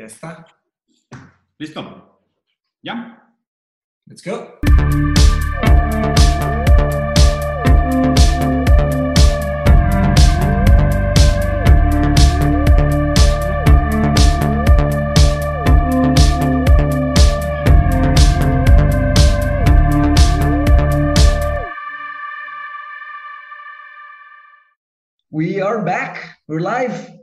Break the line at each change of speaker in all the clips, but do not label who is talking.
Ya está.
¿Listo? ¿Ya?
Let's go. We are back. We're live.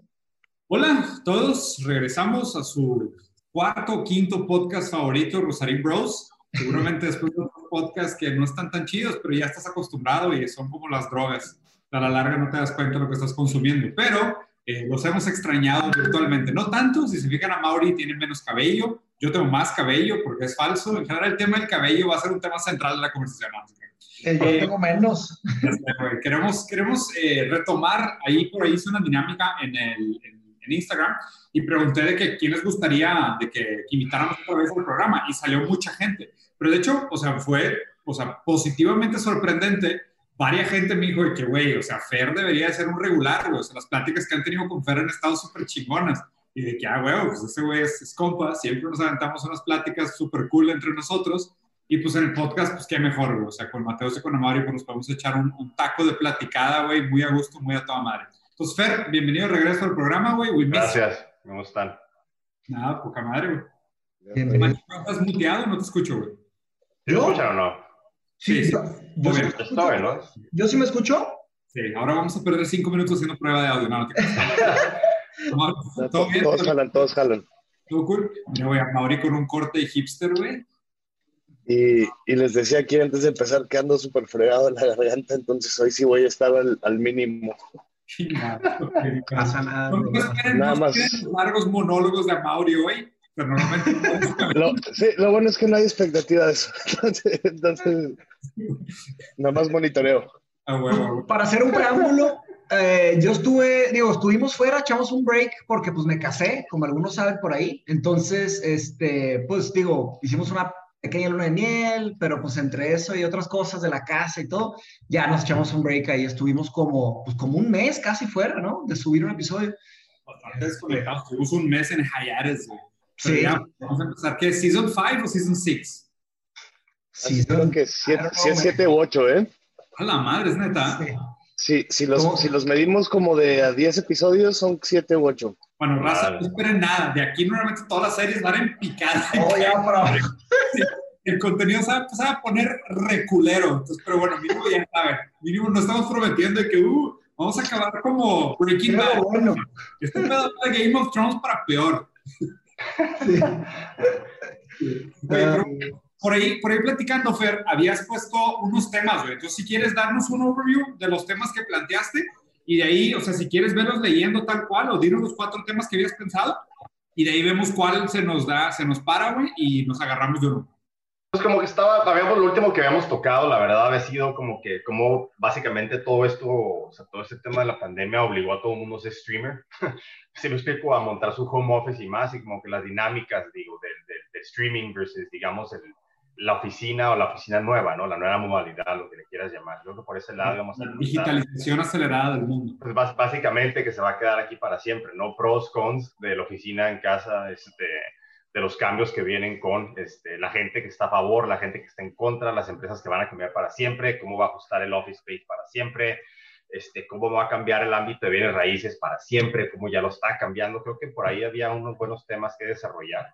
Hola, todos. Regresamos a su cuarto o quinto podcast favorito, Rosarín Bros. Seguramente después de otros podcasts que no están tan chidos, pero ya estás acostumbrado y son como las drogas. A la larga no te das cuenta de lo que estás consumiendo, pero eh, los hemos extrañado virtualmente. No tanto, si se fijan a Mauri tiene menos cabello, yo tengo más cabello porque es falso. En general el tema del cabello va a ser un tema central de la conversación.
Eh, yo tengo menos.
Queremos queremos eh, retomar, ahí por ahí hice una dinámica en, el, en, en Instagram y pregunté de que quién les gustaría de que, que invitáramos otra vez al programa y salió mucha gente. Pero de hecho, o sea, fue o sea, positivamente sorprendente. Varias gente me dijo de que, güey, o sea, Fer debería ser un regular, güey. O sea, las pláticas que han tenido con Fer han estado súper chingonas. Y de que, ah, güey, pues ese güey es, es compa. Siempre nos aventamos unas pláticas súper cool entre nosotros. Y pues en el podcast, pues qué mejor, güey. O sea, con Mateo y con Amari, pues nos podemos echar un, un taco de platicada, güey, muy a gusto, muy a toda madre. Entonces, Fer, bienvenido de regreso al programa, güey.
Gracias, ¿cómo están?
Nada, poca madre, güey.
Bienvenido.
¿Estás muteado? No te escucho, güey.
¿Sí
¿Yo?
¿Me escuchan o no?
Sí, sí.
yo, sí. ¿Yo sí me escucho?
Sí, ahora vamos a perder cinco minutos haciendo prueba de audio. No, no te ¿Todo bien?
Todos jalan, todos jalan.
¿Todo cool? Mira, güey, a Mauri con un corte de hipster, güey.
Y, y les decía aquí antes de empezar que ando súper fregado en la garganta, entonces hoy sí voy a estar al, al mínimo.
Chingado.
Pasa nada.
No, esperen,
Nada más.
largos monólogos de Mauri hoy, pero normalmente
Lo, sí, lo bueno es que no hay expectativa de eso. Entonces, entonces, nada más monitoreo.
Para hacer un preámbulo, eh, yo estuve, digo, estuvimos fuera, echamos un break porque pues me casé, como algunos saben por ahí. Entonces, este, pues digo, hicimos una pequeña luna de miel, pero pues entre eso y otras cosas de la casa y todo, ya nos echamos un break ahí. Estuvimos como, pues como un mes casi fuera, ¿no? De subir un episodio.
Bastante desconectados. Tuvimos un mes en Hayares, güey.
Sí.
ya, vamos a empezar. ¿Qué? ¿Season 5 o Season 6?
Sí,
Creo que siete,
I don't know,
sí es
man.
7 u 8, ¿eh?
A la madre, es neta.
sí.
Sí, si los,
¿Cómo?
si los medimos como de a 10 episodios, son 7 u 8.
Bueno, raza, no esperen nada. De aquí normalmente todas las series van en picada.
Oh, ya, para
El contenido se va a poner reculero. Entonces, pero bueno, mínimo ya saben. Mínimo no estamos prometiendo de que uh, vamos a acabar como Breaking Bad.
Pero bueno.
Este pedo de Game of Thrones para peor.
Sí.
Oye, pero por ahí, por ahí platicando, Fer, habías puesto unos temas, güey. Entonces, si quieres darnos un overview de los temas que planteaste y de ahí, o sea, si quieres verlos leyendo tal cual o dinos los cuatro temas que habías pensado y de ahí vemos cuál se nos da, se nos para, güey, y nos agarramos de uno.
Pues como que estaba, habíamos, lo último que habíamos tocado, la verdad, había sido como que, como básicamente todo esto, o sea, todo este tema de la pandemia obligó a todo el mundo a ser streamer. si me explico, a montar su home office y más, y como que las dinámicas, digo, del, del, del streaming versus, digamos, el, la oficina o la oficina nueva, ¿no? La nueva modalidad, lo que le quieras llamar. Yo creo que por ese lado vamos a
digitalización acelerada del mundo.
Pues básicamente que se va a quedar aquí para siempre, ¿no? Pros, cons de la oficina en casa, este, de los cambios que vienen con este, la gente que está a favor, la gente que está en contra, las empresas que van a cambiar para siempre, cómo va a ajustar el office space para siempre, este, cómo va a cambiar el ámbito de bienes raíces para siempre, cómo ya lo está cambiando. Creo que por ahí había unos buenos temas que desarrollar.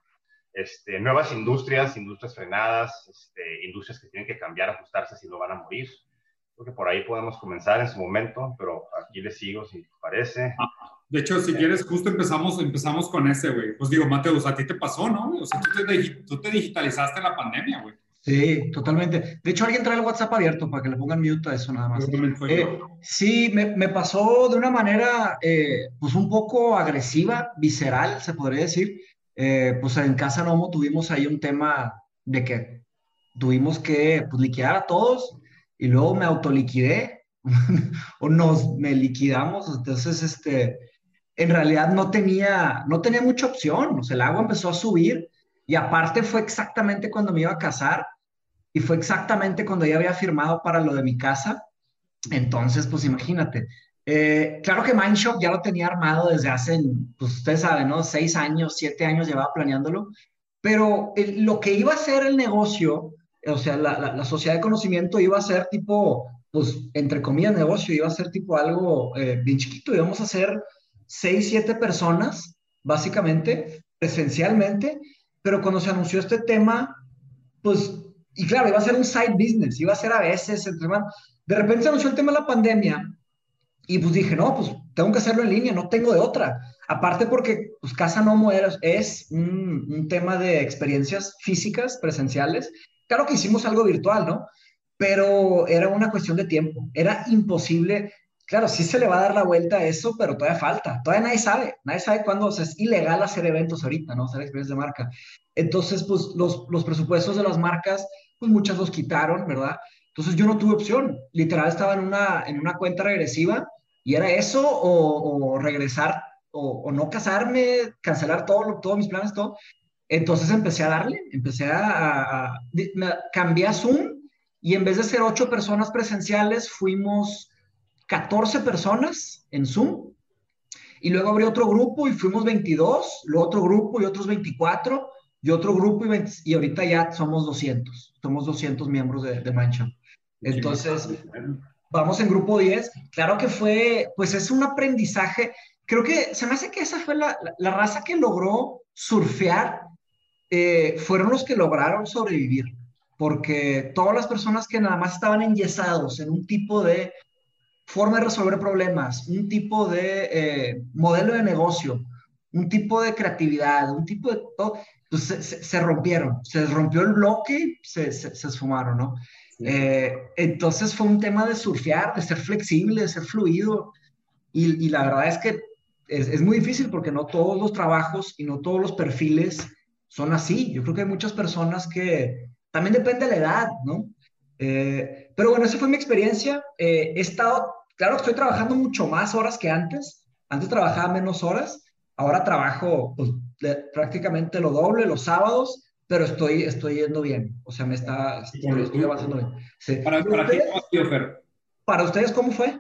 Este, nuevas industrias, industrias frenadas, este, industrias que tienen que cambiar, ajustarse si no van a morir. Creo que por ahí podemos comenzar en su momento, pero aquí les sigo si les parece.
De hecho, si quieres, justo empezamos, empezamos con ese, güey. Pues digo, Mateus, a ti te pasó, ¿no? O sea, tú te, tú te digitalizaste en la pandemia, güey.
Sí, totalmente. De hecho, alguien trae el WhatsApp abierto para que le pongan mute a eso nada más. Eh, sí, me, me pasó de una manera, eh, pues un poco agresiva, visceral, se podría decir. Eh, pues en Casa Nomo tuvimos ahí un tema de que tuvimos que pues, liquidar a todos y luego me autoliquidé o nos me liquidamos. Entonces, este, en realidad no tenía, no tenía mucha opción. O sea, el agua empezó a subir y aparte fue exactamente cuando me iba a casar y fue exactamente cuando ya había firmado para lo de mi casa. Entonces, pues imagínate, Eh, claro que Mindshop ya lo tenía armado desde hace, pues ustedes saben, ¿no? Seis años, siete años llevaba planeándolo, pero lo que iba a ser el negocio, o sea, la, la, sociedad de conocimiento iba a ser tipo, pues, entre comillas, negocio, iba a ser tipo algo eh, bien chiquito, íbamos a ser seis, siete personas, básicamente, presencialmente, pero cuando se anunció este tema, pues, y claro, iba a ser un side business, iba a ser a veces, entre de repente se anunció el tema de la pandemia, y pues dije, no, pues tengo que hacerlo en línea, no tengo de otra. Aparte porque pues, Casa Nomo es un, un, tema de experiencias físicas, presenciales. Claro que hicimos algo virtual, ¿no? Pero era una cuestión de tiempo. Era imposible. Claro, sí se le va a dar la vuelta a eso, pero todavía falta. Todavía nadie sabe. Nadie sabe cuándo o sea, es ilegal hacer eventos ahorita, ¿no? Hacer experiencias de marca. Entonces, pues los, los presupuestos de las marcas, pues muchas los quitaron, ¿verdad? Entonces yo no tuve opción. Literal estaba en una, en una cuenta regresiva y era eso o, o regresar o, o, no casarme, cancelar todo, todos mis planes, todo. Entonces empecé a darle, empecé a, a, a, cambié a Zoom y en vez de ser ocho personas presenciales, fuimos 14 personas en Zoom. Y luego abrí otro grupo y fuimos 22, luego otro grupo y otros 24, y otro grupo y, y ahorita ya somos 200, somos 200 miembros de, de Mancha. Entonces, vamos en grupo 10. Claro que fue, pues es un aprendizaje. Creo que se me hace que esa fue la, la, raza que logró surfear, eh, fueron los que lograron sobrevivir, porque todas las personas que nada más estaban enyesados en un tipo de forma de resolver problemas, un tipo de eh, modelo de negocio, un tipo de creatividad, un tipo de todo, pues se, se, se rompieron, se rompió el bloque, se, se esfumaron, ¿no? Eh, entonces fue un tema de surfear, de ser flexible, de ser fluido. Y, y la verdad es que es, es, muy difícil porque no todos los trabajos y no todos los perfiles son así. Yo creo que hay muchas personas que también depende de la edad, ¿no? Eh, pero bueno, esa fue mi experiencia. Eh, he estado, claro, estoy trabajando mucho más horas que antes. Antes trabajaba menos horas. Ahora trabajo pues, de, prácticamente lo doble los sábados pero estoy, estoy yendo bien. O sea, me está, estoy, estoy avanzando bien. Sí.
¿Para, para, ustedes,
¿Para ustedes cómo fue?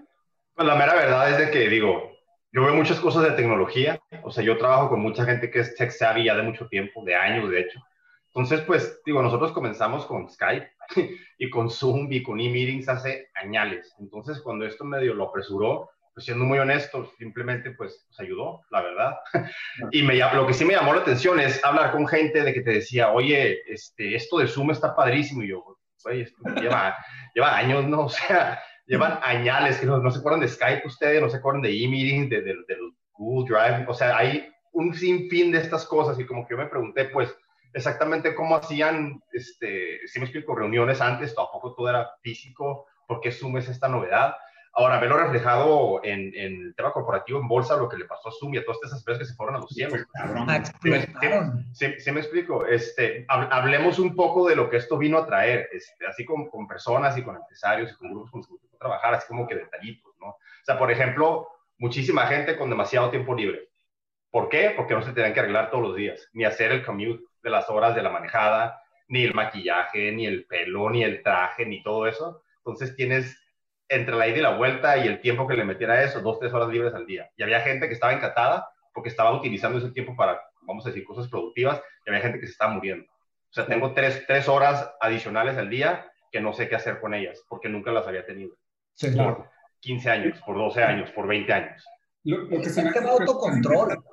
Pues la mera verdad es de que, digo, yo veo muchas cosas de tecnología. O sea, yo trabajo con mucha gente que es tech savvy ya de mucho tiempo, de años, de hecho. Entonces, pues, digo, nosotros comenzamos con Skype y con Zoom y con e-meetings hace añales. Entonces, cuando esto medio lo apresuró, pues siendo muy honesto, simplemente pues, pues ayudó, la verdad. y me, lo que sí me llamó la atención es hablar con gente de que te decía, oye, este, esto de Zoom está padrísimo. Y yo, oye, esto lleva, lleva años, ¿no? O sea, llevan añales, que no, no se acuerdan de Skype ustedes, no se acuerdan de e-meeting, de, de, de, Google Drive. O sea, hay un sinfín de estas cosas y como que yo me pregunté, pues, exactamente cómo hacían, este, si me explico, reuniones antes, tampoco todo era físico, porque Zoom es esta novedad. Ahora, verlo reflejado en, en, el tema corporativo, en bolsa, lo que le pasó a Zoom y a todas estas empresas que se fueron a los cielos. Sí, sí, me explico. Este, hablemos un poco de lo que esto vino a traer, este, así con, con, personas y con empresarios y con grupos con los que trabajar, así como que detallitos, ¿no? O sea, por ejemplo, muchísima gente con demasiado tiempo libre. ¿Por qué? Porque no se tenían que arreglar todos los días, ni hacer el commute de las horas de la manejada, ni el maquillaje, ni el pelo, ni el traje, ni todo eso. Entonces tienes entre la ida y la vuelta y el tiempo que le metiera a eso, dos, tres horas libres al día. Y había gente que estaba encantada porque estaba utilizando ese tiempo para, vamos a decir, cosas productivas, y había gente que se estaba muriendo. O sea, tengo tres, tres horas adicionales al día que no sé qué hacer con ellas, porque nunca las había tenido.
Sí, claro.
Por 15 años, por 12 años, por 20 años.
Lo, lo que se me hace autocontrol.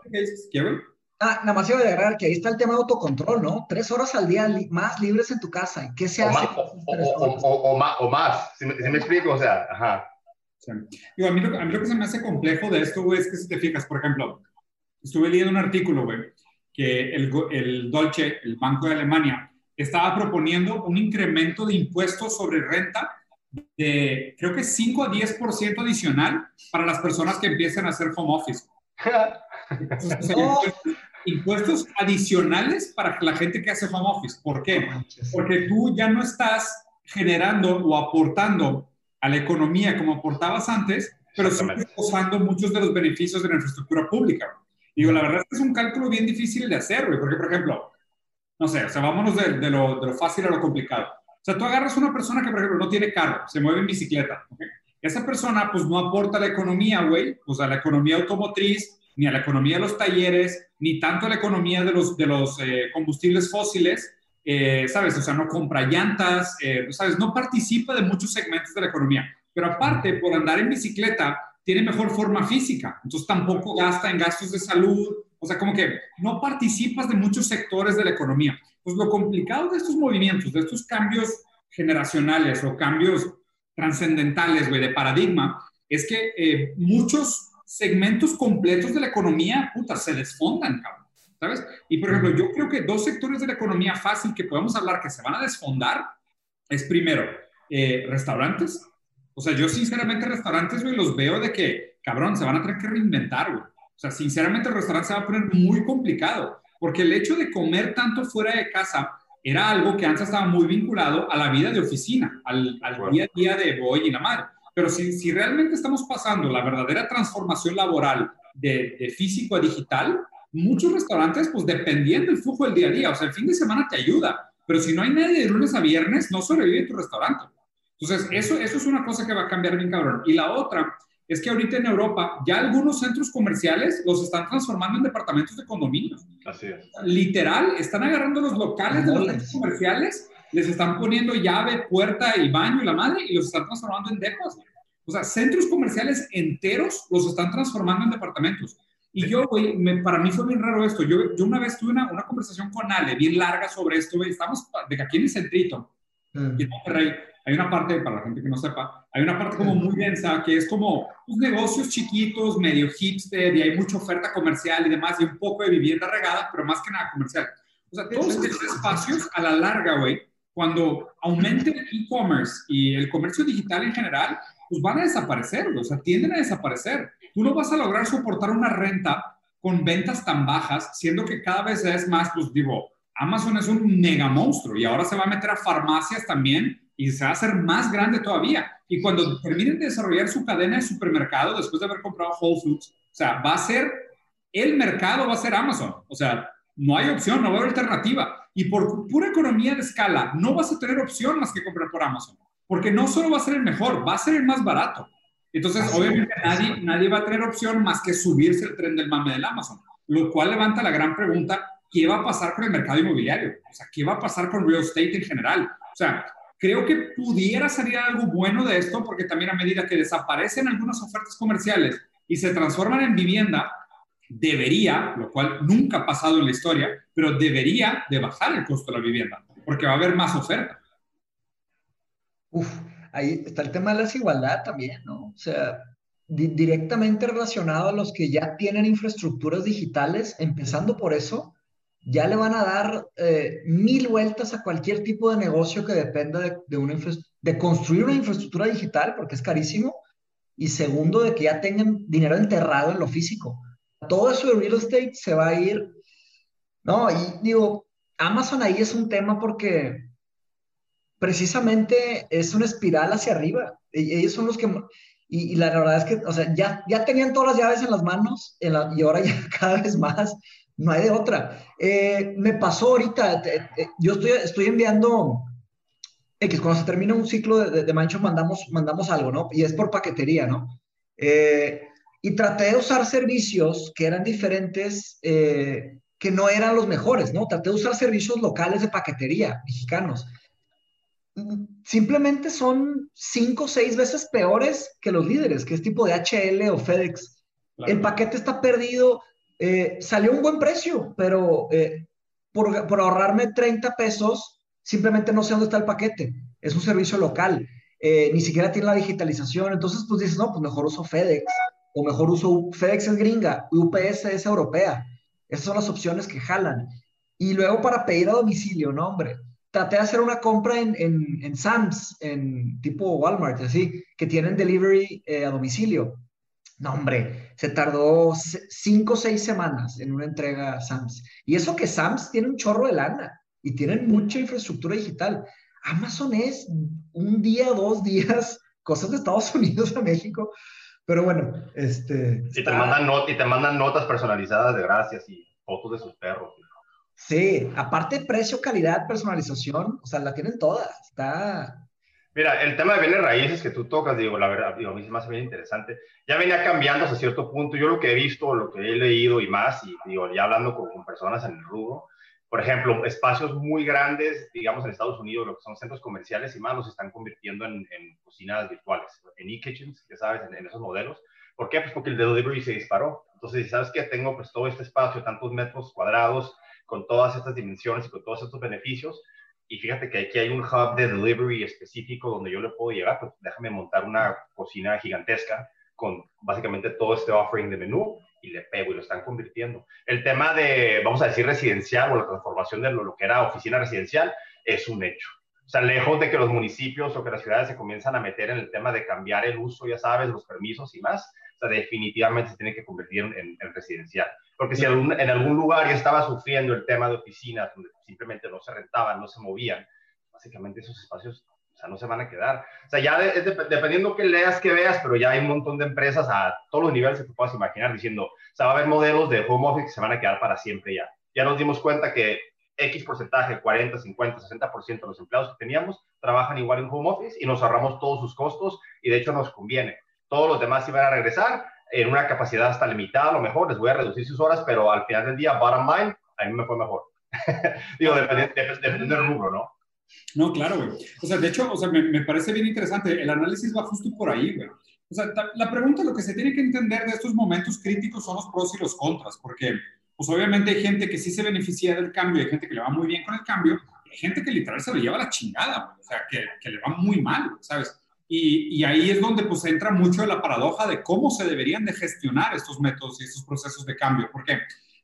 ¿Qué, Ah, nada más iba a agregar que ahí está el tema de autocontrol, ¿no? Tres horas al día li más libres en tu casa. ¿Qué se
o
hace?
Más, o, o, o, más, o más, si me, si me, explico, o sea, ajá.
Sí. Digo, a, mí lo, a mí lo que se me hace complejo de esto, güey, es que si te fijas, por ejemplo, estuve leyendo un artículo, güey, que el, el Dolce, el Banco de Alemania, estaba proponiendo un incremento de impuestos sobre renta de, creo que 5 a 10% adicional para las personas que empiezan a hacer home office. Entonces, oh impuestos adicionales para la gente que hace home office. ¿Por qué? Porque tú ya no estás generando o aportando a la economía como aportabas antes, pero sigues gozando muchos de los beneficios de la infraestructura pública. Y digo, la verdad es que es un cálculo bien difícil de hacer, güey, porque, por ejemplo, no sé, o sea, vámonos de, de, lo, de, lo, fácil a lo complicado. O sea, tú agarras una persona que, por ejemplo, no tiene carro, se mueve en bicicleta, ¿okay? esa persona pues no aporta a la economía, güey, pues a la economía automotriz, ni a la economía de los talleres, ni tanto a la economía de los, de los eh, combustibles fósiles, eh, ¿sabes? O sea, no compra llantas, eh, ¿sabes? No participa de muchos segmentos de la economía. Pero aparte, por andar en bicicleta, tiene mejor forma física, entonces tampoco gasta en gastos de salud, o sea, como que no participas de muchos sectores de la economía. Pues lo complicado de estos movimientos, de estos cambios generacionales o cambios trascendentales, güey, de paradigma, es que eh, muchos segmentos completos de la economía, puta, se desfondan, cabrón, ¿sabes? Y por ejemplo, yo creo que dos sectores de la economía fácil que podemos hablar que se van a desfondar es primero, eh, restaurantes. O sea, yo sinceramente restaurantes, güey, los veo de que, cabrón, se van a tener que reinventar, güey. O sea, sinceramente el restaurante se va a poner muy complicado, porque el hecho de comer tanto fuera de casa era algo que antes estaba muy vinculado a la vida de oficina, al, día a día de voy y la madre. Pero si, si, realmente estamos pasando la verdadera transformación laboral de, de, físico a digital, muchos restaurantes pues dependían del flujo del día a día. O sea, el fin de semana te ayuda, pero si no hay nadie de lunes a viernes, no sobrevive tu restaurante. Entonces, eso, eso es una cosa que va a cambiar bien cabrón. Y la otra es que ahorita en Europa ya algunos centros comerciales los están transformando en departamentos de condominios.
Así es.
Literal, están agarrando los locales de los centros comerciales, les están poniendo llave, puerta y baño y la madre y los están transformando en depas. O sea, centros comerciales enteros los están transformando en departamentos. Y yo, güey, para mí fue bien raro esto. Yo, yo una vez tuve una, una conversación con Ale bien larga sobre esto, güey. Estamos de aquí en el centrito, mm. en Monterrey hay una parte, para la gente que no sepa, hay una parte como muy densa que es como pues, negocios chiquitos, medio hipster, y hay mucha oferta comercial y demás, y un poco de vivienda regada, pero más que nada comercial. O sea, todos estos espacios a la larga, güey, cuando aumente el e-commerce y el comercio digital en general, pues van a desaparecer, o sea, tienden a desaparecer. Tú no vas a lograr soportar una renta con ventas tan bajas, siendo que cada vez es más, pues digo, Amazon es un mega monstruo y ahora se va a meter a farmacias también y se va a hacer más grande todavía. Y cuando terminen de desarrollar su cadena de supermercado, después de haber comprado Whole Foods, o sea, va a ser el mercado, va a ser Amazon. O sea, no hay opción, no va a haber alternativa. Y por pura economía de escala, no vas a tener opción más que comprar por Amazon. Porque no solo va a ser el mejor, va a ser el más barato. Entonces, obviamente, nadie, nadie va a tener opción más que subirse el tren del mame del Amazon. Lo cual levanta la gran pregunta, ¿qué va a pasar con el mercado inmobiliario? O sea, ¿qué va a pasar con real estate en general? O sea, Creo que pudiera salir algo bueno de esto porque también a medida que desaparecen algunas ofertas comerciales y se transforman en vivienda, debería, lo cual nunca ha pasado en la historia, pero debería de bajar el costo de la vivienda porque va a haber más oferta.
Uf, ahí está el tema de la desigualdad también, ¿no? O sea, directamente relacionado a los que ya tienen infraestructuras digitales, empezando por eso, ya le van a dar eh, mil vueltas a cualquier tipo de negocio que dependa de, de, una de construir una infraestructura digital, porque es carísimo, y segundo, de que ya tengan dinero enterrado en lo físico. Todo eso de real estate se va a ir, ¿no? Y digo, Amazon ahí es un tema porque precisamente es una espiral hacia arriba. E, ellos son los que... Y, la verdad es que, o sea, ya, ya tenían todas las llaves en las manos y ahora ya cada vez más no hay de otra. Eh, me pasó ahorita, yo estoy, estoy enviando X, cuando se termina un ciclo de, de, mancho mandamos, mandamos algo, ¿no? Y es por paquetería, ¿no? Eh, y traté de usar servicios que eran diferentes, eh, que no eran los mejores, ¿no? Traté de usar servicios locales de paquetería mexicanos. Simplemente son cinco o seis veces peores que los líderes, que es tipo de HL o FedEx. El paquete está perdido, eh, salió un buen precio, pero eh, por, ahorrarme 30 pesos, simplemente no sé dónde está el paquete. Es un servicio local, eh, ni siquiera tiene la digitalización. Entonces, pues dices, no, pues mejor uso FedEx, o mejor uso FedEx es gringa, UPS es europea. Esas son las opciones que jalan. Y luego para pedir a domicilio, no, hombre. Traté de hacer una compra en, en, en Sam's, en tipo Walmart, así, que tienen delivery a domicilio no, hombre, se tardó cinco o seis semanas en una entrega a Sams. Y eso que Sams tiene un chorro de lana y tienen mucha infraestructura digital. Amazon es un día, dos días, cosas de Estados Unidos a México. Pero bueno, este...
Y, te mandan y te mandan notas personalizadas de gracias y fotos de sus perros.
Sí, aparte precio, calidad, personalización, o sea, la tienen todas. Está,
Mira, el tema de bienes raíces que tú tocas, digo, la verdad, digo, a mí se me hace bien interesante. Ya venía cambiando hasta cierto punto. Yo lo que he visto, lo que he leído y más, y digo, ya hablando con, con personas en el rubro, por ejemplo, espacios muy grandes, digamos en Estados Unidos, lo que son centros comerciales y más, los están convirtiendo en, en cocinas virtuales, en e-kitchens, ya sabes, en, en, esos modelos. ¿Por qué? Pues porque el delivery se disparó. Entonces, ¿sabes qué? Tengo pues todo este espacio, tantos metros cuadrados, con todas estas dimensiones y con todos estos beneficios, y fíjate que aquí hay un hub de delivery específico donde yo le puedo llegar, pues déjame montar una cocina gigantesca con básicamente todo este offering de menú y le pego y lo están convirtiendo. El tema de, vamos a decir, residencial o la transformación de lo, que era oficina residencial es un hecho. O sea, lejos de que los municipios o que las ciudades se comienzan a meter en el tema de cambiar el uso, ya sabes, los permisos y más, o sea, definitivamente se tiene que convertir en, en residencial. Porque si en algún lugar ya estaba sufriendo el tema de oficinas, donde simplemente no se rentaban, no se movían, básicamente esos espacios sea, no se van a quedar. O sea, ya de, de, dependiendo que leas, que veas, pero ya hay un montón de empresas a todos los niveles que te puedas imaginar diciendo, o sea, va a haber modelos de home office que se van a quedar para siempre ya. Ya nos dimos cuenta que X porcentaje, 40, 50, 60% de los empleados que teníamos trabajan igual en home office y nos ahorramos todos sus costos y de hecho nos conviene. Todos los demás iban a regresar en una capacidad hasta limitada, a lo mejor les voy a reducir sus horas, pero al final del día, bottom line, a mí me fue mejor. Digo, dependiendo del rubro, ¿no?
No, claro, güey. O sea, de hecho, o sea, me, me, parece bien interesante. El análisis va justo por ahí, güey. O sea, la pregunta, lo que se tiene que entender de estos momentos críticos son los pros y los contras, porque, pues obviamente hay gente que sí se beneficia del cambio, hay gente que le va muy bien con el cambio, hay gente que literal se lo lleva a la chingada, o sea, que, que le va muy mal, ¿sabes? Y, y, ahí es donde pues entra mucho la paradoja de cómo se deberían de gestionar estos métodos y estos procesos de cambio, porque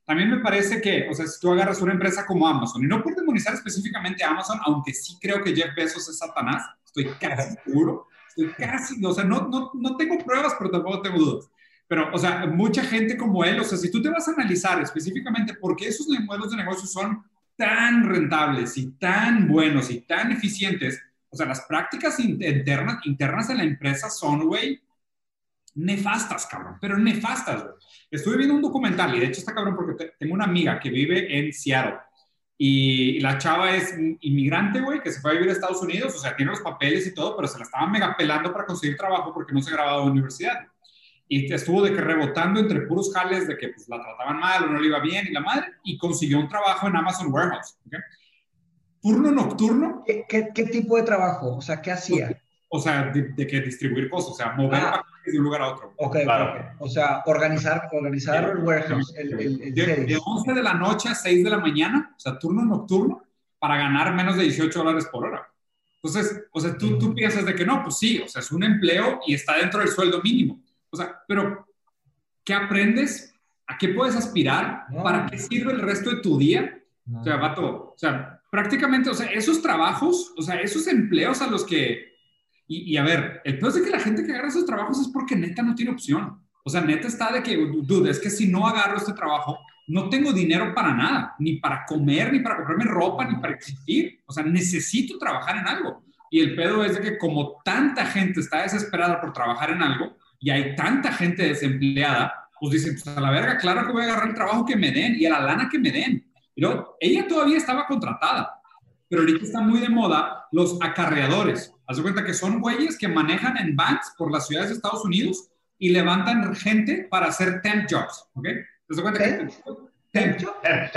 también me parece que, o sea, si tú agarras una empresa como Amazon, y no por demonizar específicamente a Amazon, aunque sí creo que Jeff Bezos es Satanás, estoy casi seguro, estoy casi, o sea, no, no, no tengo pruebas, pero tampoco tengo dudas. Pero, o sea, mucha gente como él, o sea, si tú te vas a analizar específicamente por qué esos modelos de negocio son tan rentables y tan buenos y tan eficientes, o sea, las prácticas internas, internas de la empresa son, güey, nefastas, cabrón, pero nefastas, güey. Estuve viendo un documental y de hecho está cabrón porque tengo una amiga que vive en Seattle y la chava es inmigrante, güey, que se fue a vivir a Estados Unidos, o sea, tiene los papeles y todo, pero se la estaban mega pelando para conseguir trabajo porque no se graduado de universidad. Y estuvo de que rebotando entre puros jales de que pues, la trataban mal o no le iba bien y la madre, y consiguió un trabajo en Amazon Warehouse. ¿okay? turno nocturno.
¿Qué, ¿Qué, qué, tipo de trabajo? O sea, ¿qué hacía?
O sea, de, de que distribuir cosas, o sea, mover ah. paquetes de un lugar a otro.
Ok, claro. okay. o sea, organizar, organizar el warehouse. El, el, el
de, de, 11 de la noche a 6 de la mañana, o sea, turno nocturno, para ganar menos de 18 dólares por hora. Entonces, o sea, tú, tú piensas de que no, pues sí, o sea, es un empleo y está dentro del sueldo mínimo. O sea, pero, ¿qué aprendes? ¿A qué puedes aspirar? No. ¿Para qué sirve el resto de tu día? No. O sea, vato, o sea, prácticamente, o sea, esos trabajos, o sea, esos empleos a los que... Y, a ver, el peor es que la gente que agarra esos trabajos es porque neta no tiene opción. O sea, neta está de que, dude, es que si no agarro este trabajo, no tengo dinero para nada, ni para comer, ni para comprarme ropa, ni para existir. O sea, necesito trabajar en algo. Y el pedo es de que como tanta gente está desesperada por trabajar en algo y hay tanta gente desempleada, pues dicen, pues a la verga, claro que voy a agarrar el trabajo que me den y a la lana que me den. Pero ella todavía estaba contratada. Pero ahorita está muy de moda los acarreadores. Haz de cuenta que son güeyes que manejan en vans por las ciudades de Estados Unidos y levantan gente para hacer temp jobs. ¿Ok? ¿Te cuenta que
¿Temp? ¿Temp.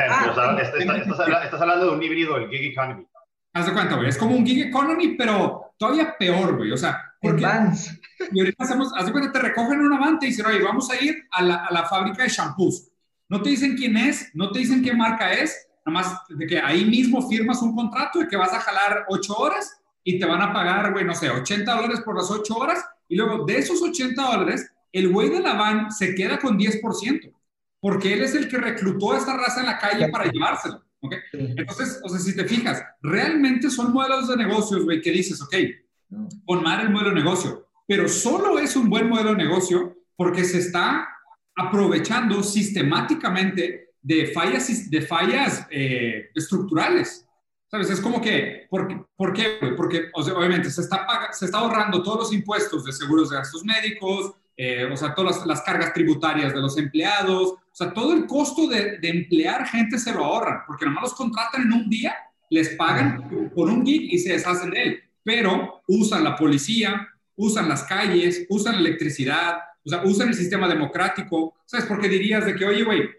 Ah, o sea, estás, estás, estás, hablando de un híbrido del gig economy.
Haz de cuenta, güey. Es como un gig economy, pero todavía peor, güey. O sea,
porque, vans.
Y ahorita hacemos, haz de cuenta, te recogen una van y dicen, oye, vamos a ir a la, a la fábrica de shampoos no te dicen quién es, no te dicen qué marca es, nada más de que ahí mismo firmas un contrato de que vas a jalar ocho horas y te van a pagar, güey, no sé, 80 dólares por las ocho horas y luego de esos 80 dólares, el güey de la van se queda con 10%, porque él es el que reclutó a esta raza en la calle para llevárselo. ¿okay? Entonces, o sea, si te fijas, realmente son modelos de negocios, güey, que dices, ok, mal el modelo de negocio, pero solo es un buen modelo de negocio porque se está aprovechando sistemáticamente de fallas, de fallas eh, estructurales. ¿Sabes? Es como que, ¿por, ¿por qué? Porque o sea, obviamente se está, se está ahorrando todos los impuestos de seguros de gastos médicos, eh, o sea, todas las, las, cargas tributarias de los empleados, o sea, todo el costo de, de, emplear gente se lo ahorran, porque nomás los contratan en un día, les pagan por un gig y se deshacen de él pero usan la policía, usan las calles, usan la electricidad, o sea, usan el sistema democrático, ¿sabes? Porque dirías de que, oye, güey,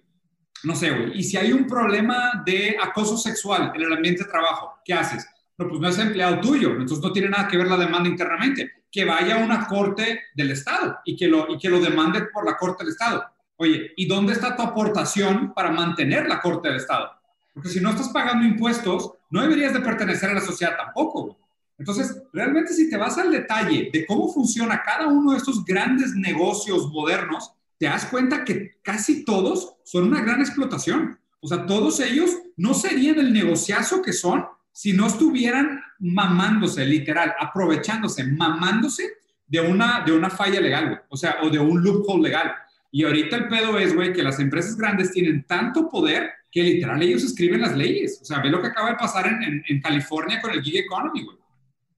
no sé, güey, y si hay un problema de acoso sexual en el ambiente de trabajo, ¿qué haces? No, pues no es empleado tuyo, entonces no tiene nada que ver la demanda internamente. Que vaya a una corte del Estado y que lo, y que lo demande por la corte del Estado. Oye, ¿y dónde está tu aportación para mantener la corte del Estado? Porque si no estás pagando impuestos, no deberías de pertenecer a la sociedad tampoco. Entonces, realmente si te vas al detalle de cómo funciona cada uno de estos grandes negocios modernos, te das cuenta que casi todos son una gran explotación. O sea, todos ellos no serían el negociazo que son si no estuvieran mamándose, literal, aprovechándose, mamándose de una, de una falla legal, O sea, o de un loophole legal. Y ahorita el pedo es, güey, que las empresas grandes tienen tanto poder que literal ellos escriben las leyes. O sea, ve lo que acaba de pasar en, en, California con el gig economy, güey.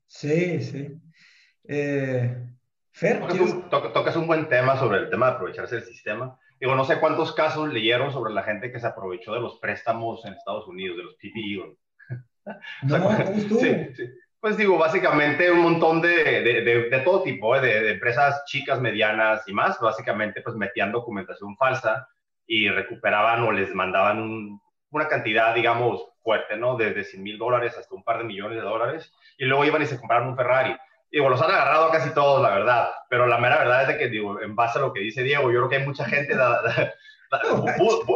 Sí, sí. Eh,
tocas, un, buen tema sobre el tema de aprovecharse del sistema. Digo, no sé cuántos casos leyeron sobre la gente que se aprovechó de los préstamos en Estados Unidos, de los PPE.
No,
Pues digo, básicamente un montón de, de, de, todo tipo, ¿eh? de, empresas chicas, medianas y más, básicamente pues metían documentación falsa y recuperaban o les mandaban una cantidad, digamos, fuerte, ¿no? Desde 100 mil dólares hasta un par de millones de dólares y luego iban y se compraron un Ferrari digo, los han agarrado casi todos, la verdad, pero la mera verdad es de que, digo, en base a lo que dice Diego, yo creo que hay mucha gente,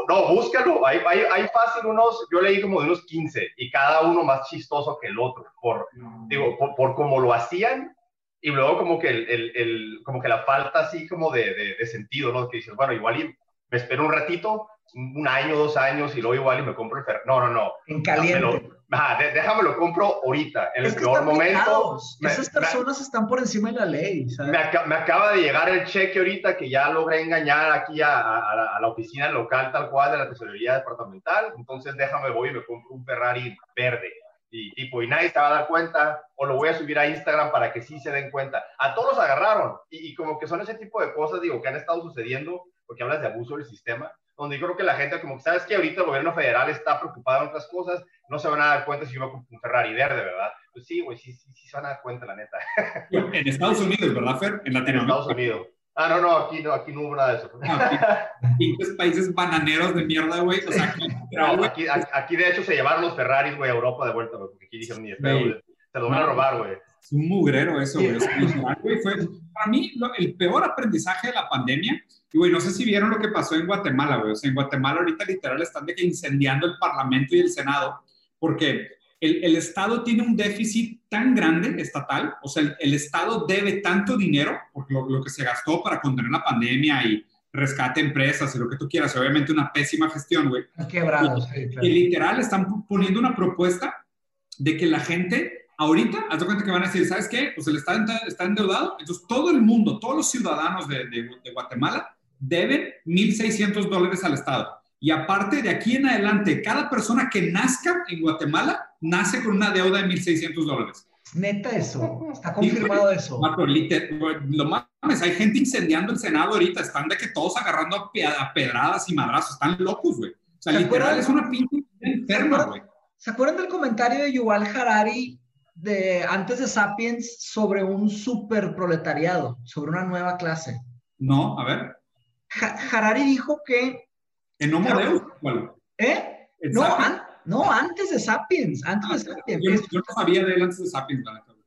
no, búscalo, hay, hay, hay, fácil unos, yo leí como de unos 15 y cada uno más chistoso que el otro, por, digo, por, por cómo lo hacían y luego como que, el, el, el, como que la falta así como de, de, de, sentido, ¿no? Que dices, bueno, igual y me espero un ratito, un año, dos años y luego igual y me compro el Ferrari. No, no, no.
En caliente.
déjame lo compro ahorita, en el peor momento.
Esas personas están por encima de la ley.
Me, acaba de llegar el cheque ahorita que ya logré engañar aquí a, a, la, oficina local tal cual de la tesorería departamental. Entonces déjame, voy y me compro un Ferrari verde. Y tipo, y nadie se va a dar cuenta, o lo voy a subir a Instagram para que sí se den cuenta. A todos los agarraron. Y, y como que son ese tipo de cosas, digo, que han estado sucediendo, porque hablas de abuso del sistema donde yo creo que la gente, como que sabes que ahorita el gobierno federal está preocupado en otras cosas, no se van a dar cuenta si yo me compro un Ferrari verde, ¿verdad? Pues sí, güey, sí, sí, sí se van a dar cuenta, la neta.
En Estados Unidos, ¿verdad, Fer? En Latinoamérica. En
Estados Unidos. Ah, no, no, aquí no, aquí no hubo nada de eso. Ah,
países bananeros de mierda, güey. O sea,
aquí, aquí, de hecho se llevaron los Ferraris, güey, a Europa de vuelta, güey, porque aquí dijeron ni de pedo, se los van a robar, güey.
Es un mugrero eso, güey. Fue, para mí, el peor aprendizaje de la pandemia y, güey, no sé si vieron lo que pasó en Guatemala, güey. O sea, en Guatemala ahorita literal están de que incendiando el Parlamento y el Senado, porque el, el Estado tiene un déficit tan grande estatal, o sea, el, el Estado debe tanto dinero, por lo, lo, que se gastó para contener la pandemia y rescate empresas y lo que tú quieras, obviamente una pésima gestión, güey.
Quebrado,
sí, claro. Y literal están poniendo una propuesta de que la gente ahorita, haz de cuenta que van a decir, ¿sabes qué? Pues el Estado está endeudado, entonces todo el mundo, todos los ciudadanos de, de, de Guatemala deben 1.600 dólares al Estado. Y aparte, de aquí en adelante, cada persona que nazca en Guatemala nace con una deuda de 1.600 dólares.
Neta eso, está confirmado eso.
lo mames, hay gente incendiando el Senado ahorita, están de que todos agarrando a pedradas y madrazos, están locos, güey. O sea, literal es una pinche enferma, güey.
¿Se acuerdan del comentario de Yuval Harari de antes de Sapiens sobre un superproletariado, sobre una nueva clase?
No, a ver.
Harari dijo que...
¿En Homo Deus?
¿Eh? No, no, antes de Sapiens. Antes de ah, Sapiens.
Yo, no sabía de él antes de Sapiens,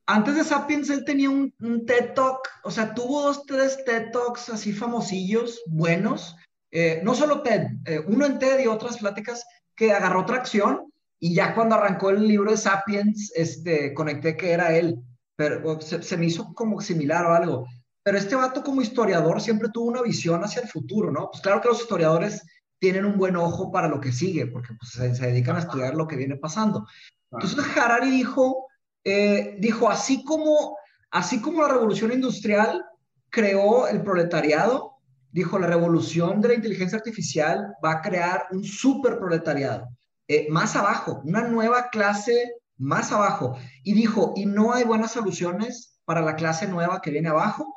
Antes de Sapiens él tenía un, un, TED Talk, o sea, tuvo dos, tres TED Talks así famosillos, buenos. Eh, no solo TED, eh, uno en TED y otras pláticas que agarró tracción y ya cuando arrancó el libro de Sapiens, este, conecté que era él, pero se, se me hizo como similar o algo. Pero este vato como historiador siempre tuvo una visión hacia el futuro, ¿no? Pues claro que los historiadores tienen un buen ojo para lo que sigue, porque pues, se, dedican a estudiar lo que viene pasando. Entonces Harari dijo, eh, dijo así, como, así como la revolución industrial creó el proletariado, dijo la revolución de la inteligencia artificial va a crear un superproletariado, eh, más abajo, una nueva clase más abajo. Y dijo, y no hay buenas soluciones para la clase nueva que viene abajo,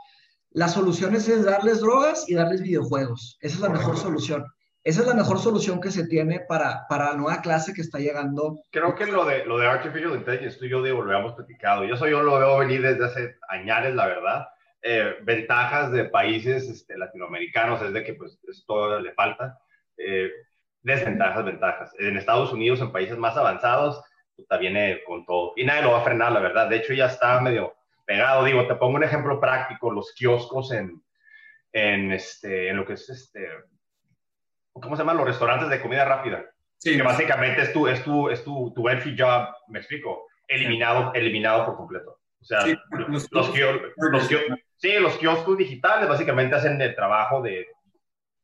la solución es darles drogas y darles videojuegos. Esa es la mejor solución. esa es la mejor solución que se tiene para, para la nueva clase que está llegando.
Creo que lo de, lo de Artificial Intelligence, tú y yo digo, lo habíamos platicado. Yo, soy, yo lo veo venir desde hace años, la verdad. Eh, ventajas de países este, latinoamericanos es de que pues esto le falta. Eh, desventajas, ventajas. En Estados Unidos, en países más avanzados, puta, viene con todo. Y nadie lo va a frenar, la verdad. De hecho, ya está medio pegado. Digo, te pongo un ejemplo práctico, los kioscos en, en, este, en lo que es este, ¿cómo se llaman? Los restaurantes de comida rápida. Sí. Que básicamente es tu, es tu, es tu, tu entry job, me explico, eliminado, eliminado por completo. O sea, los, los, sí, los kioscos digitales básicamente hacen el trabajo de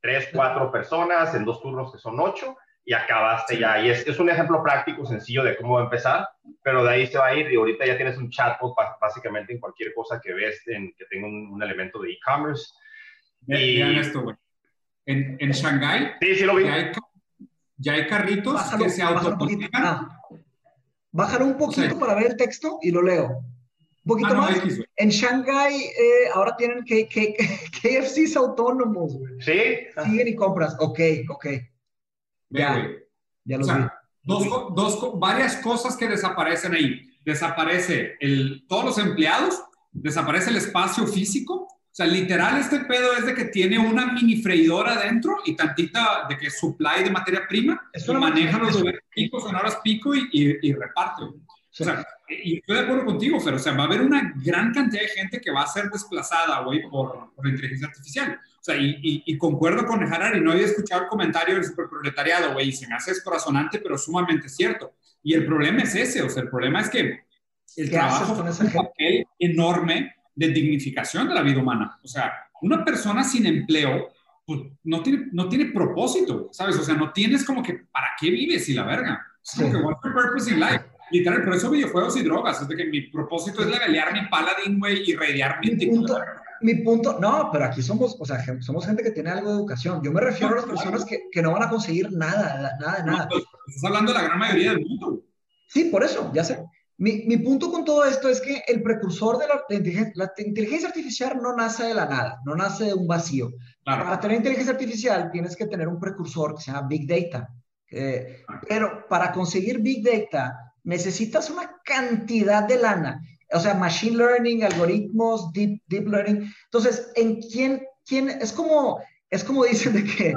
tres, cuatro personas en dos turnos que son ocho y acabaste ya. Y es, es, un ejemplo práctico, sencillo de cómo empezar, pero de ahí se va a ir y ahorita ya tienes un chatbot básicamente en cualquier cosa que ves en, que tenga un, elemento de e-commerce.
Y... esto, güey en, en Shanghái
sí, sí lo vi.
Ya, hay, carritos que se automatizan. Ah.
Bájalo un poquito para ver el texto y lo leo. Un poquito ah, más. en Shanghái eh, ahora tienen que, que, KFCs autónomos, güey.
Sí.
Siguen y compras. Ok, ok. Ya, ya lo vi.
Dos, dos, varias cosas que desaparecen ahí. Desaparece el, todos los empleados, desaparece el espacio físico o sea, literal, este pedo es de que tiene una mini freidora adentro y tantita de que supply de materia prima y maneja los picos en horas pico y, y, reparte. O sea, y estoy de acuerdo contigo, pero o sea, va a haber una gran cantidad de gente que va a ser desplazada, güey, por, por inteligencia artificial. O sea, y, y, concuerdo con Harari, no había escuchado el comentario del superproletariado, güey, y se me hace corazonante, pero sumamente cierto. Y el problema es ese, o sea, el problema es que el trabajo es un papel enorme de dignificación de la vida humana. O sea, una persona sin empleo pues, no, tiene, no tiene propósito, ¿sabes? O sea, no tienes como que, ¿para qué vives y la verga? Es como que, what's your purpose in life? Literal, por eso videojuegos y drogas. Es de que mi propósito es levelear mi paladín, güey, y raidear mi,
mi punto, mi punto, no, pero aquí somos, o sea, somos gente que tiene algo de educación. Yo me refiero a las personas que, que no van a conseguir nada, nada, nada.
No, pues, estás hablando de la gran mayoría del mundo.
Sí, por eso, ya sé. Mi, mi, punto con todo esto es que el precursor de la, inteligencia, la inteligencia artificial no nace de la nada, no nace de un vacío. Para tener inteligencia artificial tienes que tener un precursor que se llama Big Data. pero para conseguir Big Data necesitas una cantidad de lana. O sea, Machine Learning, algoritmos, Deep, deep Learning. Entonces, ¿en quién, quién? Es como, es como dicen de que...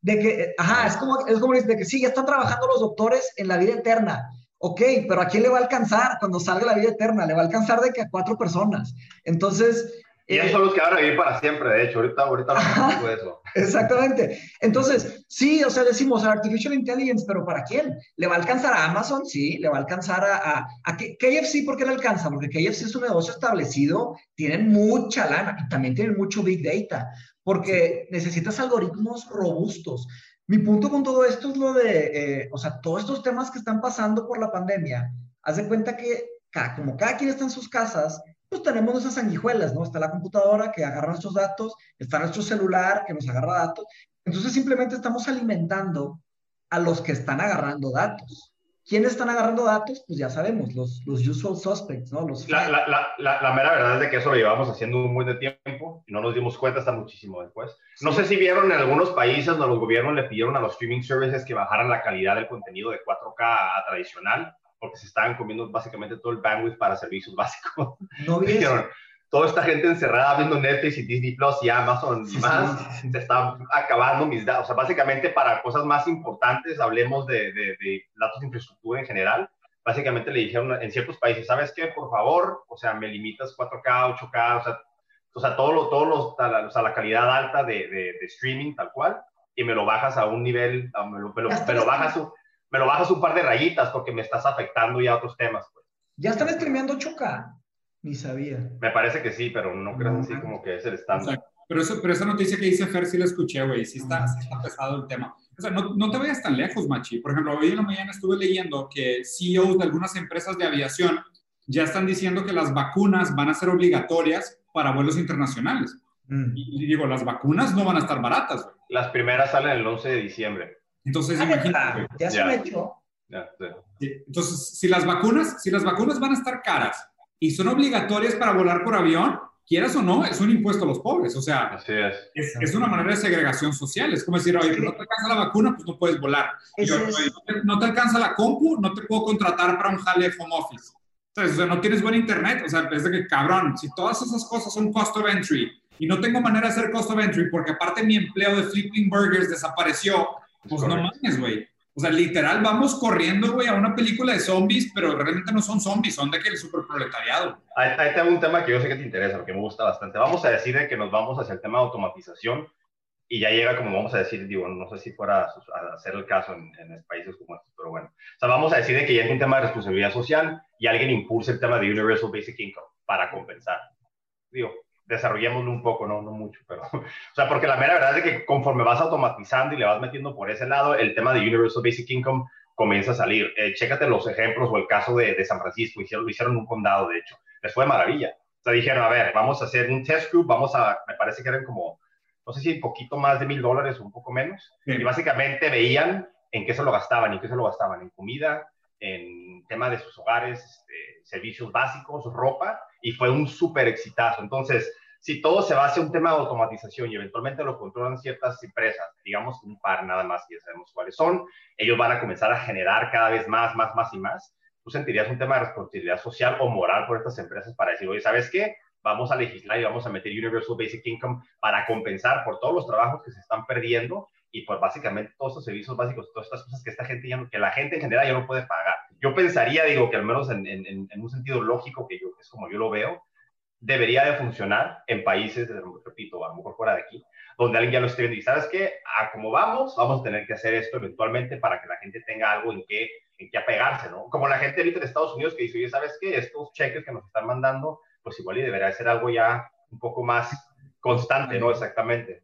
De que, ajá, es como, es como dicen de que sí, ya están trabajando los doctores en la vida eterna Ok, pero ¿a quién le va a alcanzar cuando salga la vida eterna? Le va a alcanzar de que a cuatro personas. Entonces...
Y esos son los que van a vivir para siempre, de hecho. Ahorita, ahorita no de eso.
Exactamente. Entonces, sí, o sea, decimos Artificial Intelligence, pero ¿para quién? ¿Le va a alcanzar a Amazon? Sí. ¿Le va a alcanzar a, a, a KFC? ¿Por qué le alcanza? Porque KFC es un negocio establecido, tienen mucha lana y también tienen mucho Big Data, porque necesitas algoritmos robustos. Mi punto con todo esto es lo de, eh, o sea, todos estos temas que están pasando por la pandemia, haz de cuenta que como cada quien está en sus casas, pues tenemos esas sanguijuelas, ¿no? Está la computadora que agarra nuestros datos, está nuestro celular que nos agarra datos. Entonces simplemente estamos alimentando a los que están agarrando datos. ¿Quiénes están agarrando datos? Pues ya sabemos, los, los usual suspects, ¿no? Los
la, la, la, la, mera verdad es de que eso lo llevamos haciendo un buen de tiempo y no nos dimos cuenta hasta muchísimo después. No sé si vieron en algunos países donde los gobiernos le pidieron a los streaming services que bajaran la calidad del contenido de 4K a tradicional porque se estaban comiendo básicamente todo el bandwidth para servicios básicos.
No vieron
toda esta gente encerrada viendo Netflix y Disney Plus y Amazon y más, se están acabando mis datos. O sea, básicamente para cosas más importantes, hablemos de, de, datos de infraestructura en general. Básicamente le dijeron en ciertos países, ¿sabes qué? Por favor, o sea, me limitas 4K, 8K, o sea, o sea todo lo, todo lo, o sea, la calidad alta de, de, streaming tal cual, y me lo bajas a un nivel, me lo, me lo, me lo bajas, me lo bajas un par de rayitas porque me estás afectando ya a otros temas. Pues.
Ya están streameando 8K. Ni sabía.
Me parece que sí, pero no creas así como que es el estándar.
pero, eso, pero esa noticia que dice Fer sí la escuché, güey. Sí está, está, pesado el tema. O sea, no, no, te vayas tan lejos, Machi. Por ejemplo, hoy en la mañana estuve leyendo que CEOs de algunas empresas de aviación ya están diciendo que las vacunas van a ser obligatorias para vuelos internacionales. Mm. Y, digo, las vacunas no van a estar baratas, güey.
Las primeras salen el 11 de diciembre.
Entonces,
ah, imagínate. Ya se han hecho.
Ya,
Entonces, si las vacunas, si las vacunas van a estar caras y son obligatorias para volar por avión, quieras o no, es un impuesto a los pobres. O sea,
es.
Es, una manera de segregación social. Es como decir, oye, no te alcanza la vacuna, pues no puedes volar. no, te, alcanza la compu, no te puedo contratar para un jale home office. Entonces, o sea, no tienes buen internet. O sea, es de que, cabrón, si todas esas cosas son cost of entry y no tengo manera de hacer cost of entry porque aparte mi empleo de flipping burgers desapareció, pues no mames, güey. O sea, literal, vamos corriendo, güey, a una película de zombies, pero realmente no son zombies, son de que el superproletariado.
Ahí, ahí tengo un tema que yo sé que te interesa, que me gusta bastante. Vamos a decir de que nos vamos hacia el tema de automatización y ya llega como vamos a decir, digo, no sé si fuera a hacer el caso en, en países como estos, pero bueno. O sea, vamos a decir de que ya es un tema de responsabilidad social y alguien impulsa el tema de Universal Basic Income para compensar. Digo, desarrollémoslo un poco, no, no mucho, pero, o sea, porque la mera verdad es que conforme vas automatizando y le vas metiendo por ese lado, el tema de Universal Basic Income comienza a salir. Eh, chécate los ejemplos o el caso de, de, San Francisco, hicieron, lo hicieron en un condado, de hecho, les fue de maravilla. O sea, dijeron, a ver, vamos a hacer un test group, vamos a, me parece que eran como, no sé si un poquito más de mil dólares o un poco menos, y básicamente veían en qué se lo gastaban, y qué se lo gastaban, en comida, en tema de sus hogares, este, servicios básicos, ropa, y fue un súper exitazo. Entonces, si todo se va hacia un tema de automatización y eventualmente lo controlan ciertas empresas, digamos un par nada más, y ya sabemos cuáles son, ellos van a comenzar a generar cada vez más, más, más y más, tú sentirías un tema de responsabilidad social o moral por estas empresas para decir, oye, ¿sabes qué? Vamos a legislar y vamos a meter Universal Basic Income para compensar por todos los trabajos que se están perdiendo y pues básicamente todos estos servicios básicos, todas estas cosas que esta gente ya que la gente en general ya no puede pagar. Yo pensaría, digo, que al menos en, en, en un sentido lógico, que yo, es como yo lo veo, debería de funcionar en países, repito, a lo mejor fuera de aquí, donde alguien ya lo esté viendo y sabes que a como vamos, vamos a tener que hacer esto eventualmente para que la gente tenga algo en qué, en qué apegarse, ¿no? Como la gente ahorita de Estados Unidos que dice, oye, ¿sabes qué? Estos cheques que nos están mandando, pues igual y debería ser algo ya un poco más constante, ¿no? Exactamente.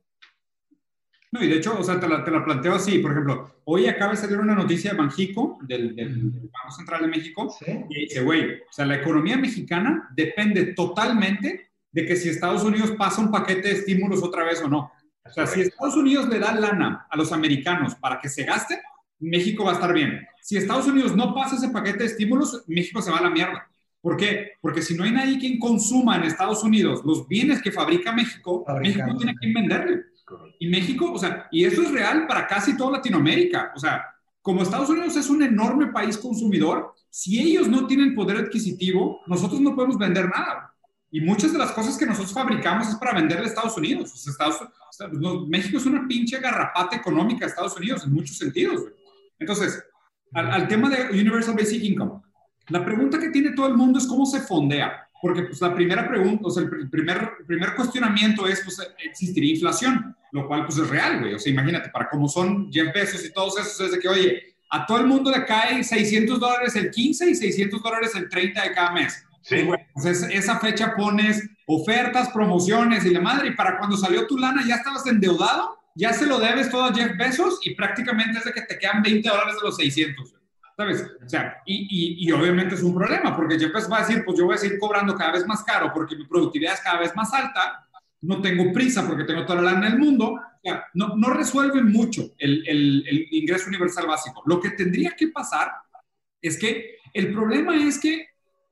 No, y de hecho, o sea, te la, te la, planteo así. Por ejemplo, hoy acaba de salir una noticia de Banjico, del, del, Banco Central de México, y dice, güey, o sea, la economía mexicana depende totalmente de que si Estados Unidos pasa un paquete de estímulos otra vez o no. O sea, si Estados Unidos le da lana a los americanos para que se gaste, México va a estar bien. Si Estados Unidos no pasa ese paquete de estímulos, México se va a la mierda. ¿Por qué? Porque si no hay nadie quien consuma en Estados Unidos los bienes que fabrica México, México tiene que venderle. Y México, o sea, y eso es real para casi toda Latinoamérica. O sea, como Estados Unidos es un enorme país consumidor, si ellos no tienen poder adquisitivo, nosotros no podemos vender nada. Y muchas de las cosas que nosotros fabricamos es para venderle a Estados Unidos. O sea, Estados, México es una pinche garrapata económica a Estados Unidos en muchos sentidos. Entonces, al tema de Universal Basic Income, la pregunta que tiene todo el mundo es cómo se fondea. Porque pues, la primera pregunta, o sea, el primer, primer cuestionamiento es, pues, ¿existiría inflación? Lo cual, pues, es real, güey. O sea, imagínate, para como son 10 pesos y todos esos, es de que, oye, a todo el mundo le cae 600 dólares el 15 y 600 dólares el 30 de cada mes.
Sí.
pues esa fecha pones ofertas, promociones y la madre, y para cuando salió tu lana ya estabas endeudado, ya se lo debes todo a Jeff Bezos y prácticamente es de que te quedan 20 dólares de los 600. ¿Sabes? O sea, y, y, obviamente es un problema, porque Jeff Bezos va a decir, pues yo voy a seguir cobrando cada vez más caro porque mi productividad es cada vez más alta, no tengo prisa porque tengo toda la lana en el mundo, o sea, no, no resuelve mucho el, el, el ingreso universal básico. Lo que tendría que pasar es que el problema es que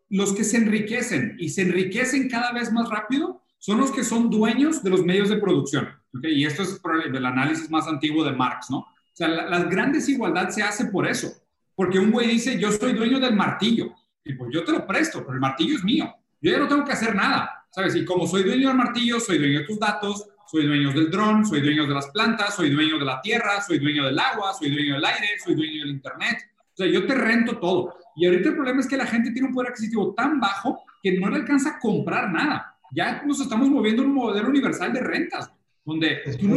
los que se enriquecen y se enriquecen cada vez más rápido son los que son dueños de los medios de producción. ¿okay? Y esto es el análisis más antiguo de Marx, ¿no? O sea, la, la gran desigualdad se hace por eso porque un güey dice, yo soy dueño del martillo. Y pues yo te lo presto, pero el martillo es mío. Yo ya no tengo que hacer nada, ¿sabes? Y como soy dueño del martillo, soy dueño de tus datos, soy dueño del dron, soy dueño de las plantas, soy dueño de la tierra, soy dueño del agua, soy dueño del aire, soy dueño del internet. O sea, yo te rento todo. Y ahorita el problema es que la gente tiene un poder adquisitivo tan bajo que no le alcanza a comprar nada. Ya nos estamos moviendo en un modelo universal de rentas, donde tú no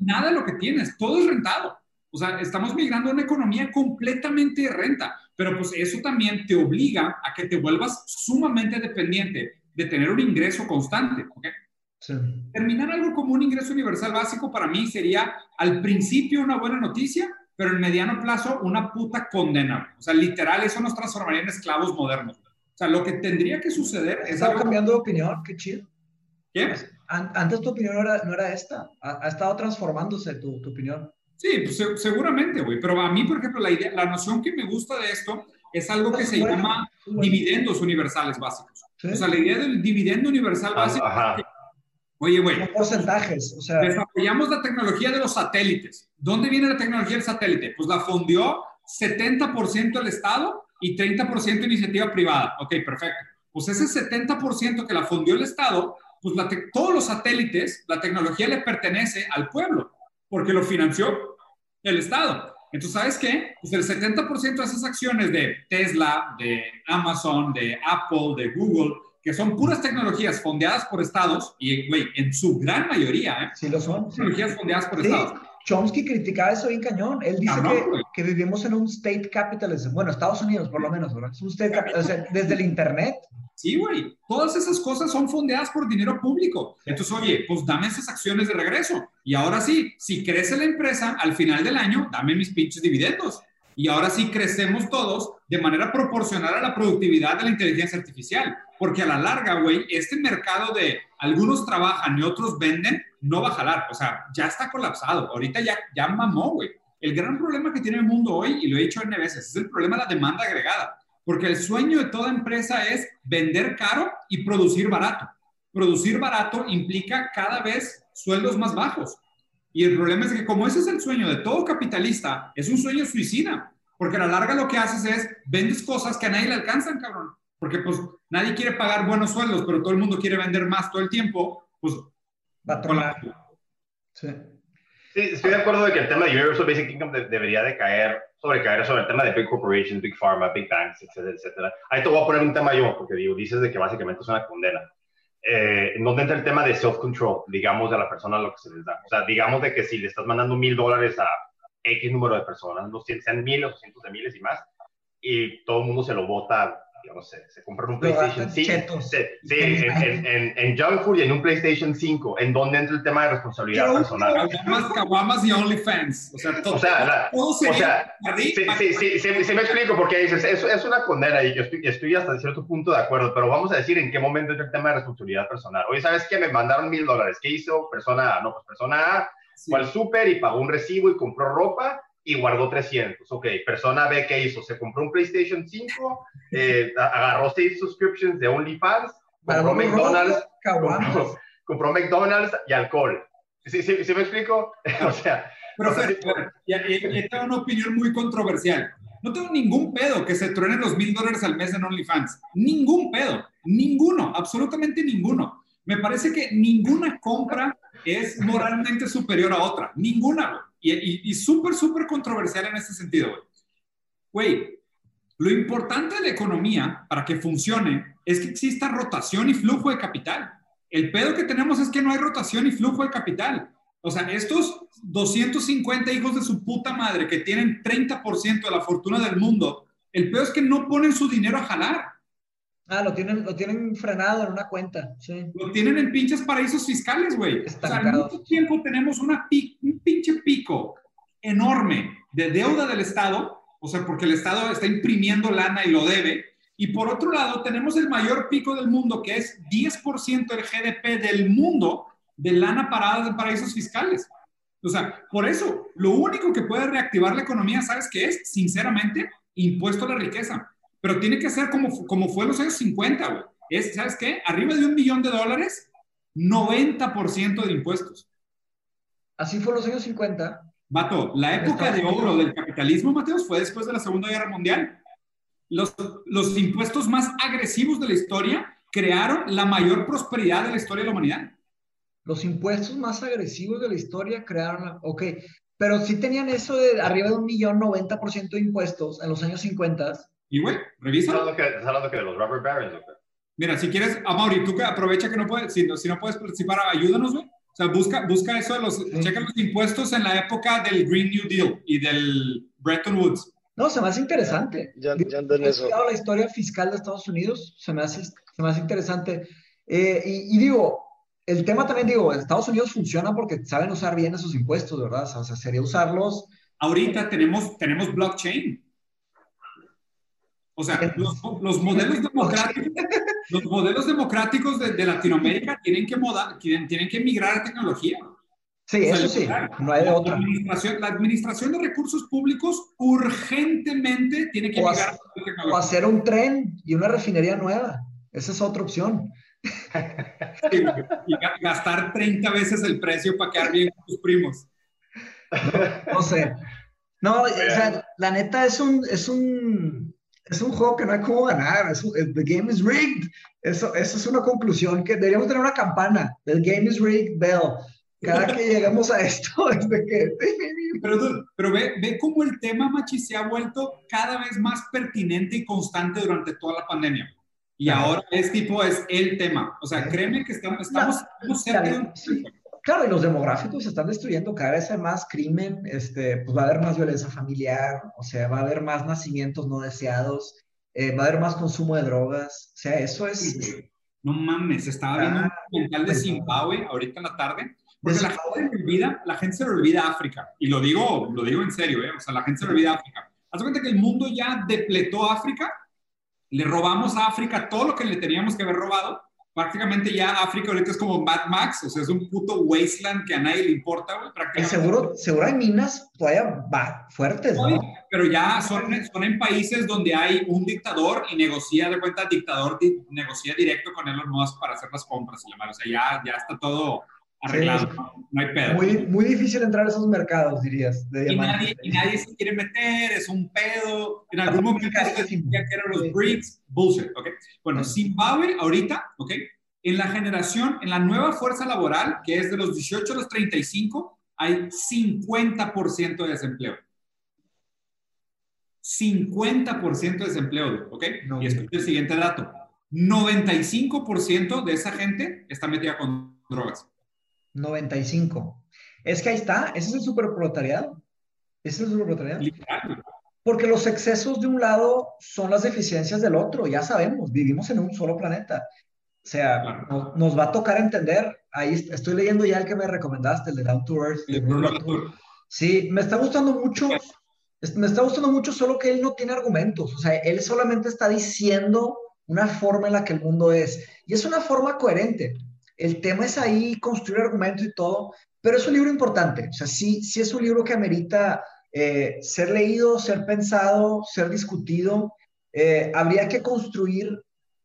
nada de lo que tienes, todo es rentado. O sea, estamos migrando a una economía completamente de renta, pero pues eso también te obliga a que te vuelvas sumamente dependiente de tener un ingreso constante. ¿okay? Terminar algo como un ingreso universal básico para mí sería al principio una buena noticia, pero en mediano plazo una puta condena. O sea, literal, eso nos transformaría en esclavos modernos. O sea, lo que tendría que suceder
es... Está cambiando de opinión, qué chido.
¿Qué?
Antes tu opinión no era, no era esta, ha, ha, estado transformándose tu, tu opinión.
Sí, pues seguramente, güey. Pero a mí, por ejemplo, la, idea, la noción que me gusta de esto es algo que se llama dividendos universales básicos. O sea, la idea del dividendo universal
Ah,
básico.
Ajá.
Oye, güey,
porcentajes, o sea,
desarrollamos la tecnología de los satélites. ¿Dónde viene la tecnología del satélite? Pues la fundió 70% el Estado y 30% iniciativa privada. Ok, perfecto. Pues ese 70% que la fundió el Estado, pues la todos los satélites, la tecnología le pertenece al pueblo, porque lo financió el Estado. Entonces, ¿sabes qué? Pues el 70% de esas acciones de Tesla, de Amazon, de Apple, de Google, que son puras tecnologías fondeadas por estados, y, güey, en su gran mayoría, ¿eh?
sí lo son.
Tecnologías fondeadas por
Sí,
estados.
Chomsky criticaba eso bien cañón. Él dice
Cabrón,
que, que vivimos en un state capitalism. Bueno, Estados Unidos, por lo menos, ¿verdad? Es un state capitalism. O sea, desde el Internet.
Sí, güey. Todas esas cosas son fondeadas por dinero público. Entonces, oye, pues dame esas acciones de regreso. Y ahora sí, si crece la empresa, al final del año, dame mis pinches dividendos. Y ahora sí crecemos todos de manera proporcional a la productividad de la inteligencia artificial. Porque a la larga, güey, este mercado de algunos trabajan y otros venden, no va a jalar. O sea, ya está colapsado. Ahorita ya, ya mamó, güey. El gran problema que tiene el mundo hoy, y lo he dicho N veces, es el problema de la demanda agregada. Porque el sueño de toda empresa es vender caro y producir barato. Producir barato implica cada vez sueldos más bajos. Y el problema es que como ese es el sueño de todo capitalista, es un sueño suicida. Porque a la larga lo que haces es, vendes cosas que a nadie le alcanzan, cabrón. Porque pues nadie quiere pagar buenos sueldos, pero todo el mundo quiere vender más todo el tiempo. Pues
Va a tronar. Sí.
Sí, estoy de acuerdo de que el tema de Universal Basic Income de- debería de caer, sobrecaer sobre el tema de Big Corporations, Big Pharma, Big Banks, etcétera, etcétera. Ahí te voy a poner un tema yo, porque digo, dices de que básicamente es una condena. Eh, en donde entra el tema de self-control, digamos, de la persona a lo que se les da. O sea, digamos de que si le estás mandando mil dólares a X número de personas, no sean miles o cientos de miles y más, y todo el mundo se lo vota, digamos, se, se compran un PlayStation
gastan
5.
chetos.
Sí, en, en, en, en junk food y en un PlayStation 5, en donde entra el tema de responsabilidad
Pero-
personal.
Caguamas, caguamas y OnlyFans. O sea, todo,
O sea, la-
todo
o
sería
sea, Sí, sí, sí, sí, sí me explico porque dices, es, es una condena y yo estoy, estoy hasta cierto punto de acuerdo, pero vamos a decir en qué momento entra el tema de responsabilidad personal. Oye, ¿sabes qué? Me mandaron mil dólares. ¿Qué hizo persona A? No, pues persona A
Sí.
fue al súper y pagó un recibo y compró ropa y guardó 300. Ok, persona B, ¿qué hizo? Se compró un PlayStation 5, eh, agarró seis subscriptions de OnlyFans, compró McDonald's, compró, compró McDonald's y alcohol. ¿Sí, sí, sí me explico? o sea,
ya, ya- ya tengo una opinión muy controversial. No tengo ningún pedo que se truenen los mil dólares al mes en OnlyFans. Ningún pedo. Ninguno. Absolutamente ninguno. Me parece que ninguna compra es moralmente superior a otra. Ninguna. Y, y, y súper, súper controversial en ese sentido, güey. Lo importante de la economía para que funcione es que exista rotación y flujo de capital. El pedo que tenemos es que no hay rotación y flujo de capital. O sea, estos 250 hijos de su puta madre que tienen 30% de la fortuna del mundo, el peor es que no ponen su dinero a jalar.
Ah, lo tienen, lo tienen frenado en una cuenta. Sí.
Lo tienen en pinches paraísos fiscales, güey. O sea, mismo tiempo tenemos una un pinche pico enorme de deuda del Estado, o sea, porque el Estado está imprimiendo lana y lo debe. Y por otro lado, tenemos el mayor pico del mundo, que es 10% del GDP del mundo de lana parada en paraísos fiscales. O sea, por eso, lo único que puede reactivar la economía, ¿sabes qué es? Sinceramente, impuesto a la riqueza. Pero tiene que ser como, como fue en los años 50, güey. Es, ¿sabes qué? Arriba de un millón de dólares, 90% de impuestos.
Así fue en los años 50.
Vato, la época de oro del capitalismo, Mateos, fue después de la Segunda Guerra Mundial. Los, los impuestos más agresivos de la historia crearon la mayor prosperidad de la historia de la humanidad.
Los impuestos más agresivos de la historia crearon. la- Ok, pero sí tenían eso de arriba de un millón, 90% de impuestos en los años 50.
Y, güey,
¿estás
revisa.
estás hablando que de los rubber barons? ¿o qué?
Mira, si quieres, Amaury, tú que aprovecha que no puedes, si no, si no puedes participar, ayúdanos, güey. O sea, busca, busca eso de los, checa los impuestos en la época del Green New Deal y del Bretton Woods.
No, se me hace interesante.
Ya, ya ando en
He
eso.
estudiado la historia fiscal de Estados Unidos, se me hace, se me hace interesante. Eh, y, y digo, el tema también, digo, Estados Unidos funciona porque saben usar bien esos impuestos, ¿verdad? O sea, sería usarlos.
Ahorita tenemos, tenemos blockchain. O sea, los, los modelos democráticos, los modelos democráticos de, de Latinoamérica tienen que, moda, tienen, tienen que migrar a tecnología.
Sí,
O sea,
eso sí, no hay de
La
otra.
administración, la administración de recursos públicos urgentemente tiene que
O
migrar
hacer-
a
O
tecnología.
hacer un tren y una refinería nueva. Esa es otra opción.
y gastar 30 veces el precio para quedar bien con tus primos.
No, sé. No, o sea, la neta es un, es un, es un juego que no hay cómo ganar. Es the game is rigged. Eso, eso es una conclusión que deberíamos tener una campana. The game is rigged, Bell. Cada que llegamos a esto es de que...
Pero, pero ve, ve cómo el tema, Machi, se ha vuelto cada vez más pertinente y constante durante toda la pandemia. Y ahora es tipo, es el tema. O sea, créeme que estamos, estamos, cerca
Claro, y los demográficos se están destruyendo, cada vez hay más crimen, este, pues va a haber más violencia familiar, o sea, va a haber más nacimientos no deseados, eh, va a haber más consumo de drogas, o sea, eso es...
No mames, estaba viendo un documental de Zimbabue ahorita en la tarde, porque la gente, se olvida, la gente se le olvida África, y lo digo, lo digo en serio, ¿eh? o sea, la gente se le olvida África. Haz cuenta que el mundo ya depletó África le robamos a África todo lo que le teníamos que haber robado. Prácticamente ya África ahorita es como Mad Max, o sea, es un puto wasteland que a nadie le importa, güey.
Seguro, seguro hay minas todavía va, fuertes, ¿no?
pero ya son, son en países donde hay un dictador y negocia, de cuenta, dictador negocia directo con Elon Musk para hacer las compras y O sea, ya, ya está todo arreglado, no hay pedo.
Muy, muy difícil entrar a esos mercados, dirías.
y, nadie, y, nadie, se quiere meter, es un pedo. En algún momento decía que eran los BRICS, bullshit, ¿ok? Bueno, Zimbabue ahorita, ¿ok? En la generación, en la nueva fuerza laboral, que es de los 18 a los 35, hay 50% de desempleo. 50% de desempleo, ¿ok? y escucha el siguiente dato. 95% de esa gente está metida con drogas.
95. Es que ahí está, ese es el superproletariado. Ese es el superproletariado. Porque los excesos de un lado son las deficiencias del otro, ya sabemos, vivimos en un solo planeta. O sea, nos va a tocar entender. Ahí estoy leyendo ya el que me recomendaste, el de Down to Earth. Sí, me está gustando mucho. Me está gustando mucho, solo que él no tiene argumentos. O sea, él solamente está diciendo una forma en la que el mundo es. Y es una forma coherente. El tema es ahí construir argumentos y todo, pero es un libro importante. O sea, sí, sí es un libro que amerita eh, ser leído, ser pensado, ser discutido. Eh, habría que construir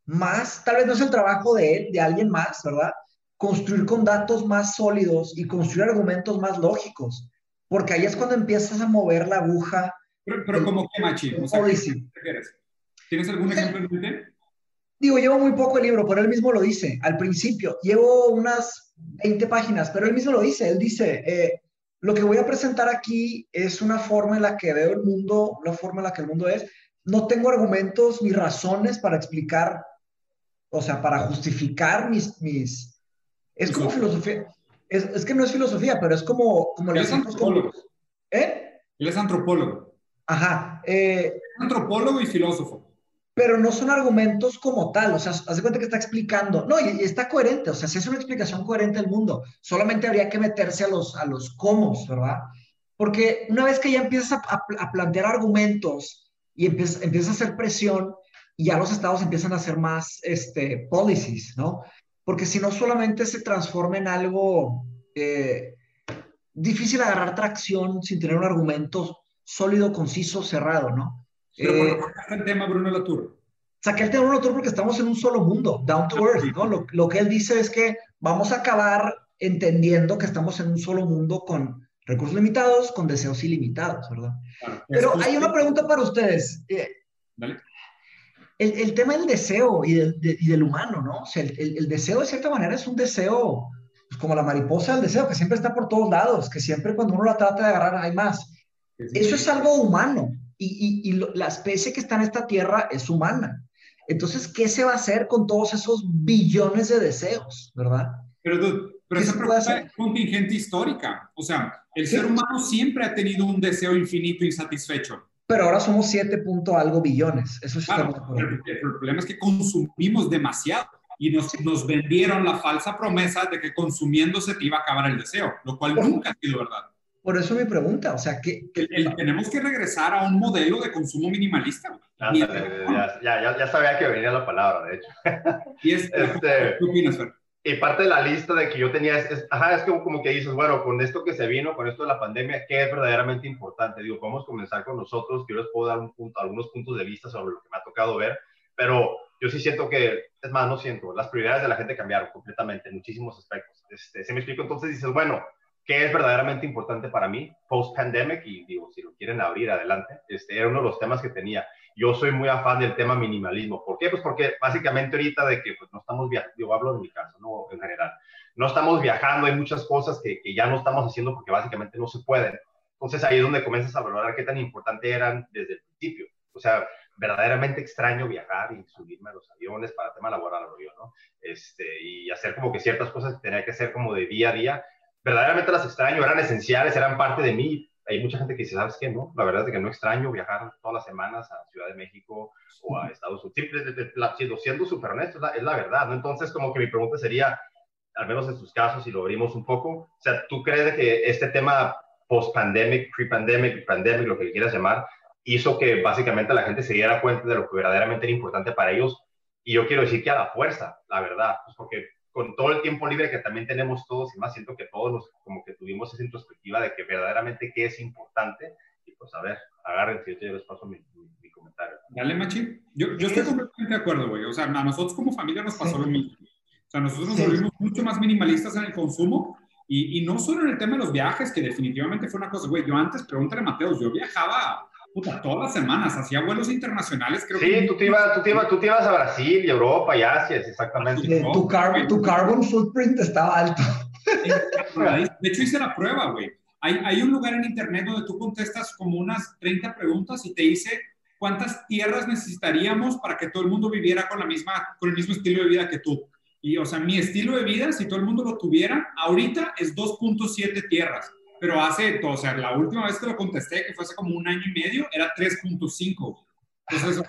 más, tal vez no es el trabajo de él, de alguien más, ¿verdad? Construir con datos más sólidos y construir argumentos más lógicos, porque ahí es cuando empiezas a mover la aguja.
Pero, pero como que machi, ¿Tienes algún ejemplo en mente?
Digo, llevo muy poco el libro, pero él mismo lo dice al principio. Llevo unas 20 páginas, pero él mismo lo dice. Él dice, eh, lo que voy a presentar aquí es una forma en la que veo el mundo, una forma en la que el mundo es. No tengo argumentos ni razones para explicar, o sea, para justificar mis... mis... Es como filosofía. Es, es que no es filosofía, pero es como... como
él es antropólogo.
¿Eh?
Él es antropólogo.
Ajá. Eh,
antropólogo y filósofo
pero no son argumentos como tal, o sea, hace cuenta que está explicando, no, y, está coherente, o sea, si es una explicación coherente del mundo, solamente habría que meterse a los, a los cómo, ¿verdad? Porque una vez que ya empiezas a, plantear argumentos y empiezas, empiezas a hacer presión, y ya los estados empiezan a hacer más este, policies, ¿no? Porque si no, solamente se transforma en algo eh, difícil agarrar tracción sin tener un argumento sólido, conciso, cerrado, ¿no?
Pero eh, el tema Bruno Latour?
Saqué el tema Bruno Latour porque estamos en un solo mundo, down to earth, ¿no? Lo, lo, que él dice es que vamos a acabar entendiendo que estamos en un solo mundo con recursos limitados, con deseos ilimitados, ¿verdad? Pero hay una pregunta para ustedes. Eh, el, el, tema del deseo y del, y del humano, ¿no? O sea, el, el, deseo de cierta manera es un deseo, pues como la mariposa del deseo, que siempre está por todos lados, que siempre cuando uno la trata de agarrar hay más. Eso es algo humano y, la especie que está en esta tierra es humana. Entonces, ¿qué se va a hacer con todos esos billones de deseos, verdad?
Pero, pero esa pregunta es contingente histórica. O sea, el ser humano siempre ha tenido un deseo infinito insatisfecho.
Pero ahora somos 7 punto algo billones. Eso
sí claro, el, el, problema es que consumimos demasiado y nos, nos vendieron la falsa promesa de que consumiéndose te iba a acabar el deseo, lo cual nunca ha sido verdad.
Por eso mi pregunta, o sea, que...
tenemos que regresar a un modelo de consumo minimalista.
ya, ya, ya, sabía que venía la palabra, de hecho.
Y es, este, ¿Qué opinas, Fer?
Y parte de la lista de que yo tenía es, ajá, es como, como que dices, bueno, con esto que se vino, con esto de la pandemia, ¿qué es verdaderamente importante? Digo, podemos comenzar con nosotros, que yo les puedo dar un punto, algunos puntos de vista sobre lo que me ha tocado ver, pero yo sí siento que, es más, no siento, las prioridades de la gente cambiaron completamente en muchísimos aspectos. Este, se me explico, entonces dices, bueno, ¿qué es verdaderamente importante para mí post-pandemic? Y digo, si lo quieren abrir adelante, este era uno de los temas que tenía. Yo soy muy afán del tema minimalismo. ¿Por qué? Pues porque básicamente ahorita de que pues, no estamos viajando, yo hablo de mi caso, no en general, no estamos viajando, hay muchas cosas que, que ya no estamos haciendo porque básicamente no se pueden. Entonces ahí es donde comienzas a valorar qué tan importante eran desde el principio. O sea, verdaderamente extraño viajar y subirme a los aviones para tema laboral, ¿no? Este, y hacer como que ciertas cosas que tenía que hacer como de día a día, verdaderamente las extraño, eran esenciales, eran parte de mí. Hay mucha gente que dice, ¿sabes qué? No, la verdad es que no extraño viajar todas las semanas a Ciudad de México o a Estados Unidos. Siendo, siendo súper honesto, es la, es la verdad, ¿no? Entonces, como que mi pregunta sería, al menos en tus casos, si lo abrimos un poco, o sea, ¿tú crees que este tema post-pandemic, pre-pandemic, pandemic, lo que quieras llamar, hizo que básicamente la gente se diera cuenta de lo que verdaderamente era importante para ellos. Y yo quiero decir que a la fuerza, la verdad, pues porque con todo el tiempo libre que también tenemos todos y más, siento que todos nos, como que tuvimos esa introspectiva de que verdaderamente qué es importante. Y pues a ver, agárrense, yo les paso mi, mi, comentario.
Dale, Machi. Yo, yo estoy completamente de acuerdo, güey. O sea, a nosotros como familia nos pasó lo mismo. O sea, nosotros nos volvimos mucho más minimalistas en el consumo y, y, no solo en el tema de los viajes, que definitivamente fue una cosa, güey. Yo antes, pregúntale a Mateos, yo viajaba puta, todas las semanas, hacía vuelos internacionales, creo
sí, que... tú te, ibas, tú, te ibas, tú te ibas a Brasil y Europa y Asia, exactamente.
tu, carbon, tu carbon footprint estaba alto.
De hecho, hice la prueba, güey. Hay, hay, un lugar en internet donde tú contestas como unas 30 preguntas y te dice cuántas tierras necesitaríamos para que todo el mundo viviera con, la misma, con el mismo estilo de vida que tú. Y, o sea, mi estilo de vida, si todo el mundo lo tuviera, ahorita es 2.7 tierras pero hace, o sea, la última vez que lo contesté, que fue hace como un año y medio, era 3.5. Entonces,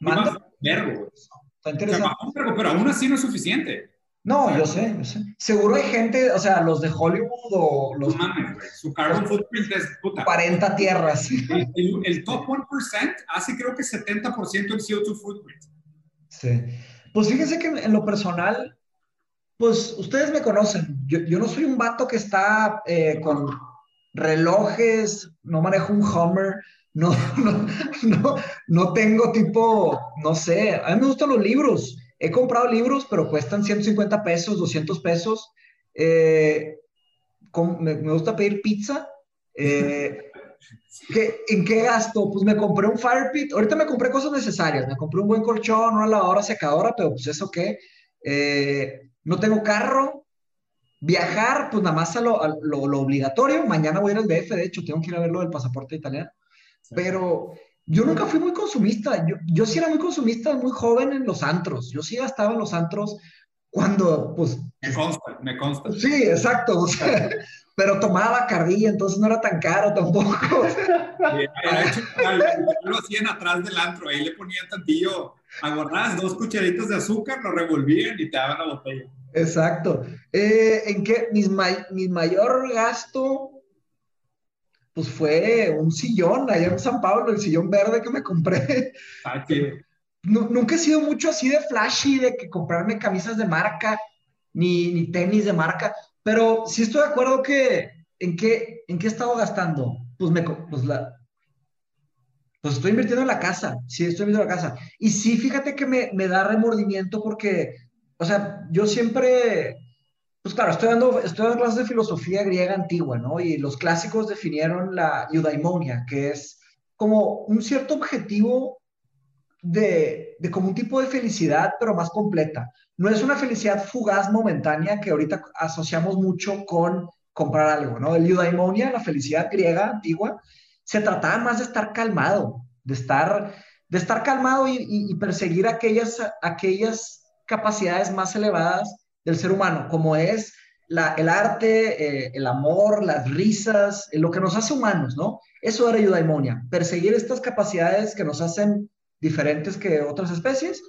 Manda.
verbo. Está interesante. O sea, pero aún así no es suficiente.
No, yo sé, yo sé. Seguro hay gente, o sea, los de Hollywood o los...
No mames, güey. Su carbon footprint es puta.
40 tierras.
El, el, top 1% hace creo que 70% del CO2 footprint.
Sí. Pues fíjense que en lo personal, pues ustedes me conocen. Yo, yo no soy un vato que está eh, con relojes, no manejo un Hummer, no, no, no, tengo tipo, no sé, a mí me gustan los libros. He comprado libros, pero cuestan 150 pesos, 200 pesos. Eh, me, gusta pedir pizza. Eh, ¿En qué gasto? Pues me compré un fire pit. Ahorita me compré cosas necesarias. Me compré un buen colchón, una lavadora secadora, pero pues eso qué. Eh, no tengo carro, Viajar, pues nada más a lo, lo, obligatorio. Mañana voy a ir al DF, de hecho, tengo que ir a ver lo del pasaporte italiano. Pero yo nunca fui muy consumista. Yo, yo sí era muy consumista, muy joven en los antros. Yo sí gastaba en los antros cuando, pues...
Me consta, me consta.
Sí, exacto. O sea, pero tomaba carrilla, entonces no era tan caro tampoco.
Sí, lo hacían atrás del antro, ahí le ponían tantillo, aguardabas dos cucharitas de azúcar, lo revolvían y te daban la botella.
Exacto. Eh, ¿En qué? Mi, mi mayor gasto, pues fue un sillón allá en San Pablo, el sillón verde que me compré.
Ah,
nunca he sido mucho así de flashy, de que comprarme camisas de marca, ni, ni tenis de marca, pero sí estoy de acuerdo que, ¿en qué, en qué he estado gastando? Pues, me, pues, la, pues estoy invirtiendo en la casa, sí, estoy invirtiendo en la casa. Y sí, fíjate que me, me da remordimiento porque o sea, yo siempre, pues claro, estoy dando, estoy dando clases de filosofía griega antigua, ¿no? Y los clásicos definieron la eudaimonia, que es como un cierto objetivo de, de como un tipo de felicidad, pero más completa. No es una felicidad fugaz, momentánea, que ahorita asociamos mucho con comprar algo, ¿no? El eudaimonia, la felicidad griega antigua, se trataba más de estar calmado, de estar, de estar calmado y, y, y perseguir aquellas, aquellas capacidades más elevadas del ser humano, como es la, el arte, eh, el amor, las risas, lo que nos hace humanos, ¿no? Eso era eudaimonia, perseguir estas capacidades que nos hacen diferentes que otras especies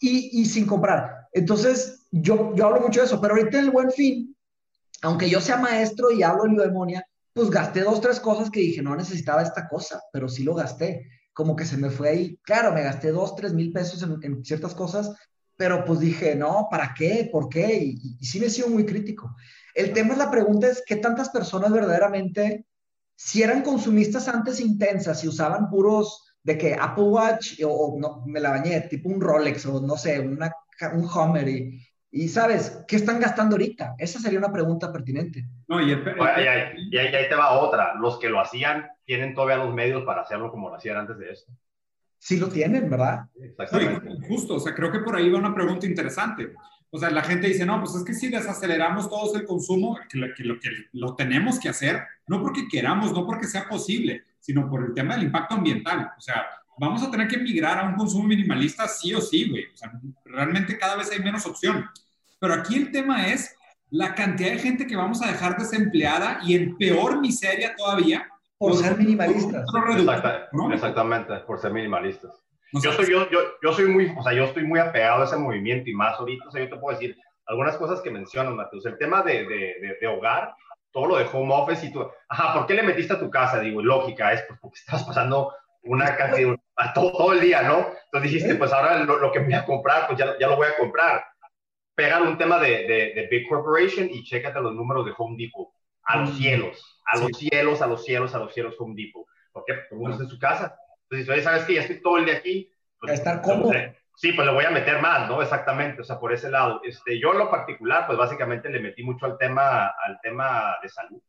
y, y sin comprar. Entonces, yo, yo hablo mucho de eso, pero ahorita en el buen fin, aunque yo sea maestro y hablo de eudaimonia, pues gasté dos, tres cosas que dije, no necesitaba esta cosa, pero sí lo gasté. Como que se me fue ahí. Claro, me gasté dos, tres mil pesos en, en ciertas cosas, pero pues dije, no, ¿para qué? ¿Por qué? Y, y, sí me he sido muy crítico. El tema es la pregunta es, ¿qué tantas personas verdaderamente, si eran consumistas antes intensas y usaban puros de que Apple Watch o, no, me la bañé, tipo un Rolex o no sé, una, un Hummer y, y sabes, ¿qué están gastando ahorita? Esa sería una pregunta pertinente.
No, y, y, ahí, te va otra. Los que lo hacían tienen todavía los medios para hacerlo como lo hacían antes de esto.
Sí lo tienen, ¿verdad?
Exactamente. justo, o sea, creo que por ahí va una pregunta interesante. O sea, la gente dice, no, pues es que si desaceleramos todos el consumo, que lo, que lo, que lo tenemos que hacer, no porque queramos, no porque sea posible, sino por el tema del impacto ambiental. O sea, vamos a tener que migrar a un consumo minimalista sí o sí, güey. O sea, realmente cada vez hay menos opción. Pero aquí el tema es la cantidad de gente que vamos a dejar desempleada y en peor miseria todavía.
Por, ser minimalistas.
Exactamente, por ser minimalistas. yo, soy, yo, yo, yo, soy muy, o sea, yo estoy muy apegado a ese movimiento y más ahorita, o sea, yo te puedo decir algunas cosas que mencionas, Mateus. El tema de, de, de, hogar, todo lo de home office y tú, ajá, ¿por qué le metiste a tu casa? Digo, lógica, es pues porque estás pasando una cantidad, todo, todo el día, ¿no? Entonces dijiste, pues ahora lo, lo, que voy a comprar, pues ya, ya lo voy a comprar. Pegan un tema de, de, de, Big Corporation y chécate los números de Home Depot. A los cielos, a los cielos, a los cielos, a los cielos Home Depot. ¿Por qué? Porque uno está en su casa. Entonces, oye, ¿sabes qué? Ya estoy todo el día aquí.
Pues, estar cómodo.
Sí, pues le voy a meter más, ¿no? Exactamente, o sea, por ese lado. Este, yo en lo particular, pues básicamente le metí mucho al tema, al tema de salud,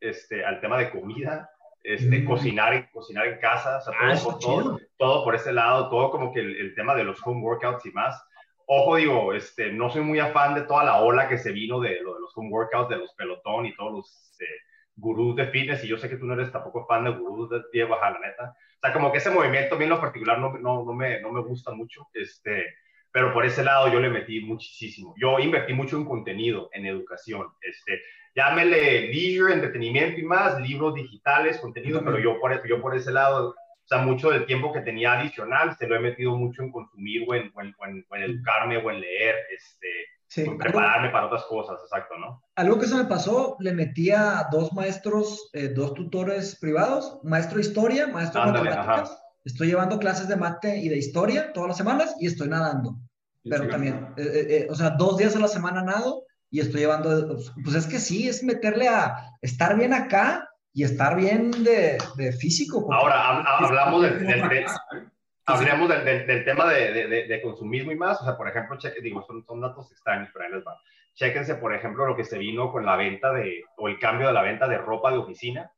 este, al tema de comida, este, mm. cocinar, cocinar en casa, o sea, todo, ah, por, todo, todo, por ese lado, todo como que el, el, tema de los home workouts y más. Ojo, digo, este, no soy muy afán de toda la ola que se vino de, lo de los home workouts, de los pelotón y todos los este, gurús de fitness, y yo sé que tú no eres tampoco fan de gurús de pie baja, la neta. O sea, como que ese movimiento a mí en lo particular no, no, no, me, no me gusta mucho, este, pero por ese lado yo le metí muchísimo. Yo invertí mucho en contenido, en educación, este, llámele leisure, entretenimiento y más, libros digitales, contenido, pero yo por, yo por ese lado o sea, mucho del tiempo que tenía adicional se lo he metido mucho en consumir o en, educarme o en leer, este, en prepararme para otras cosas, exacto, ¿no?
Algo que se me pasó, le metí a dos maestros, eh, dos tutores privados, maestro de historia, maestro de matemáticas. Estoy llevando clases de mate y de historia todas las semanas y estoy nadando. Pero también, eh, eh, o sea, dos días a la semana nado y estoy llevando, pues es que sí, es meterle a estar bien acá y estar bien de, de físico.
Ahora, hablamos del, hablemos del, del, tema de, de, consumismo y más. O sea, por ejemplo, cheque, digo, son, son datos extraños, pero ahí les va. Chequense, por ejemplo, lo que se vino con la venta de, o el cambio de la venta de ropa de oficina,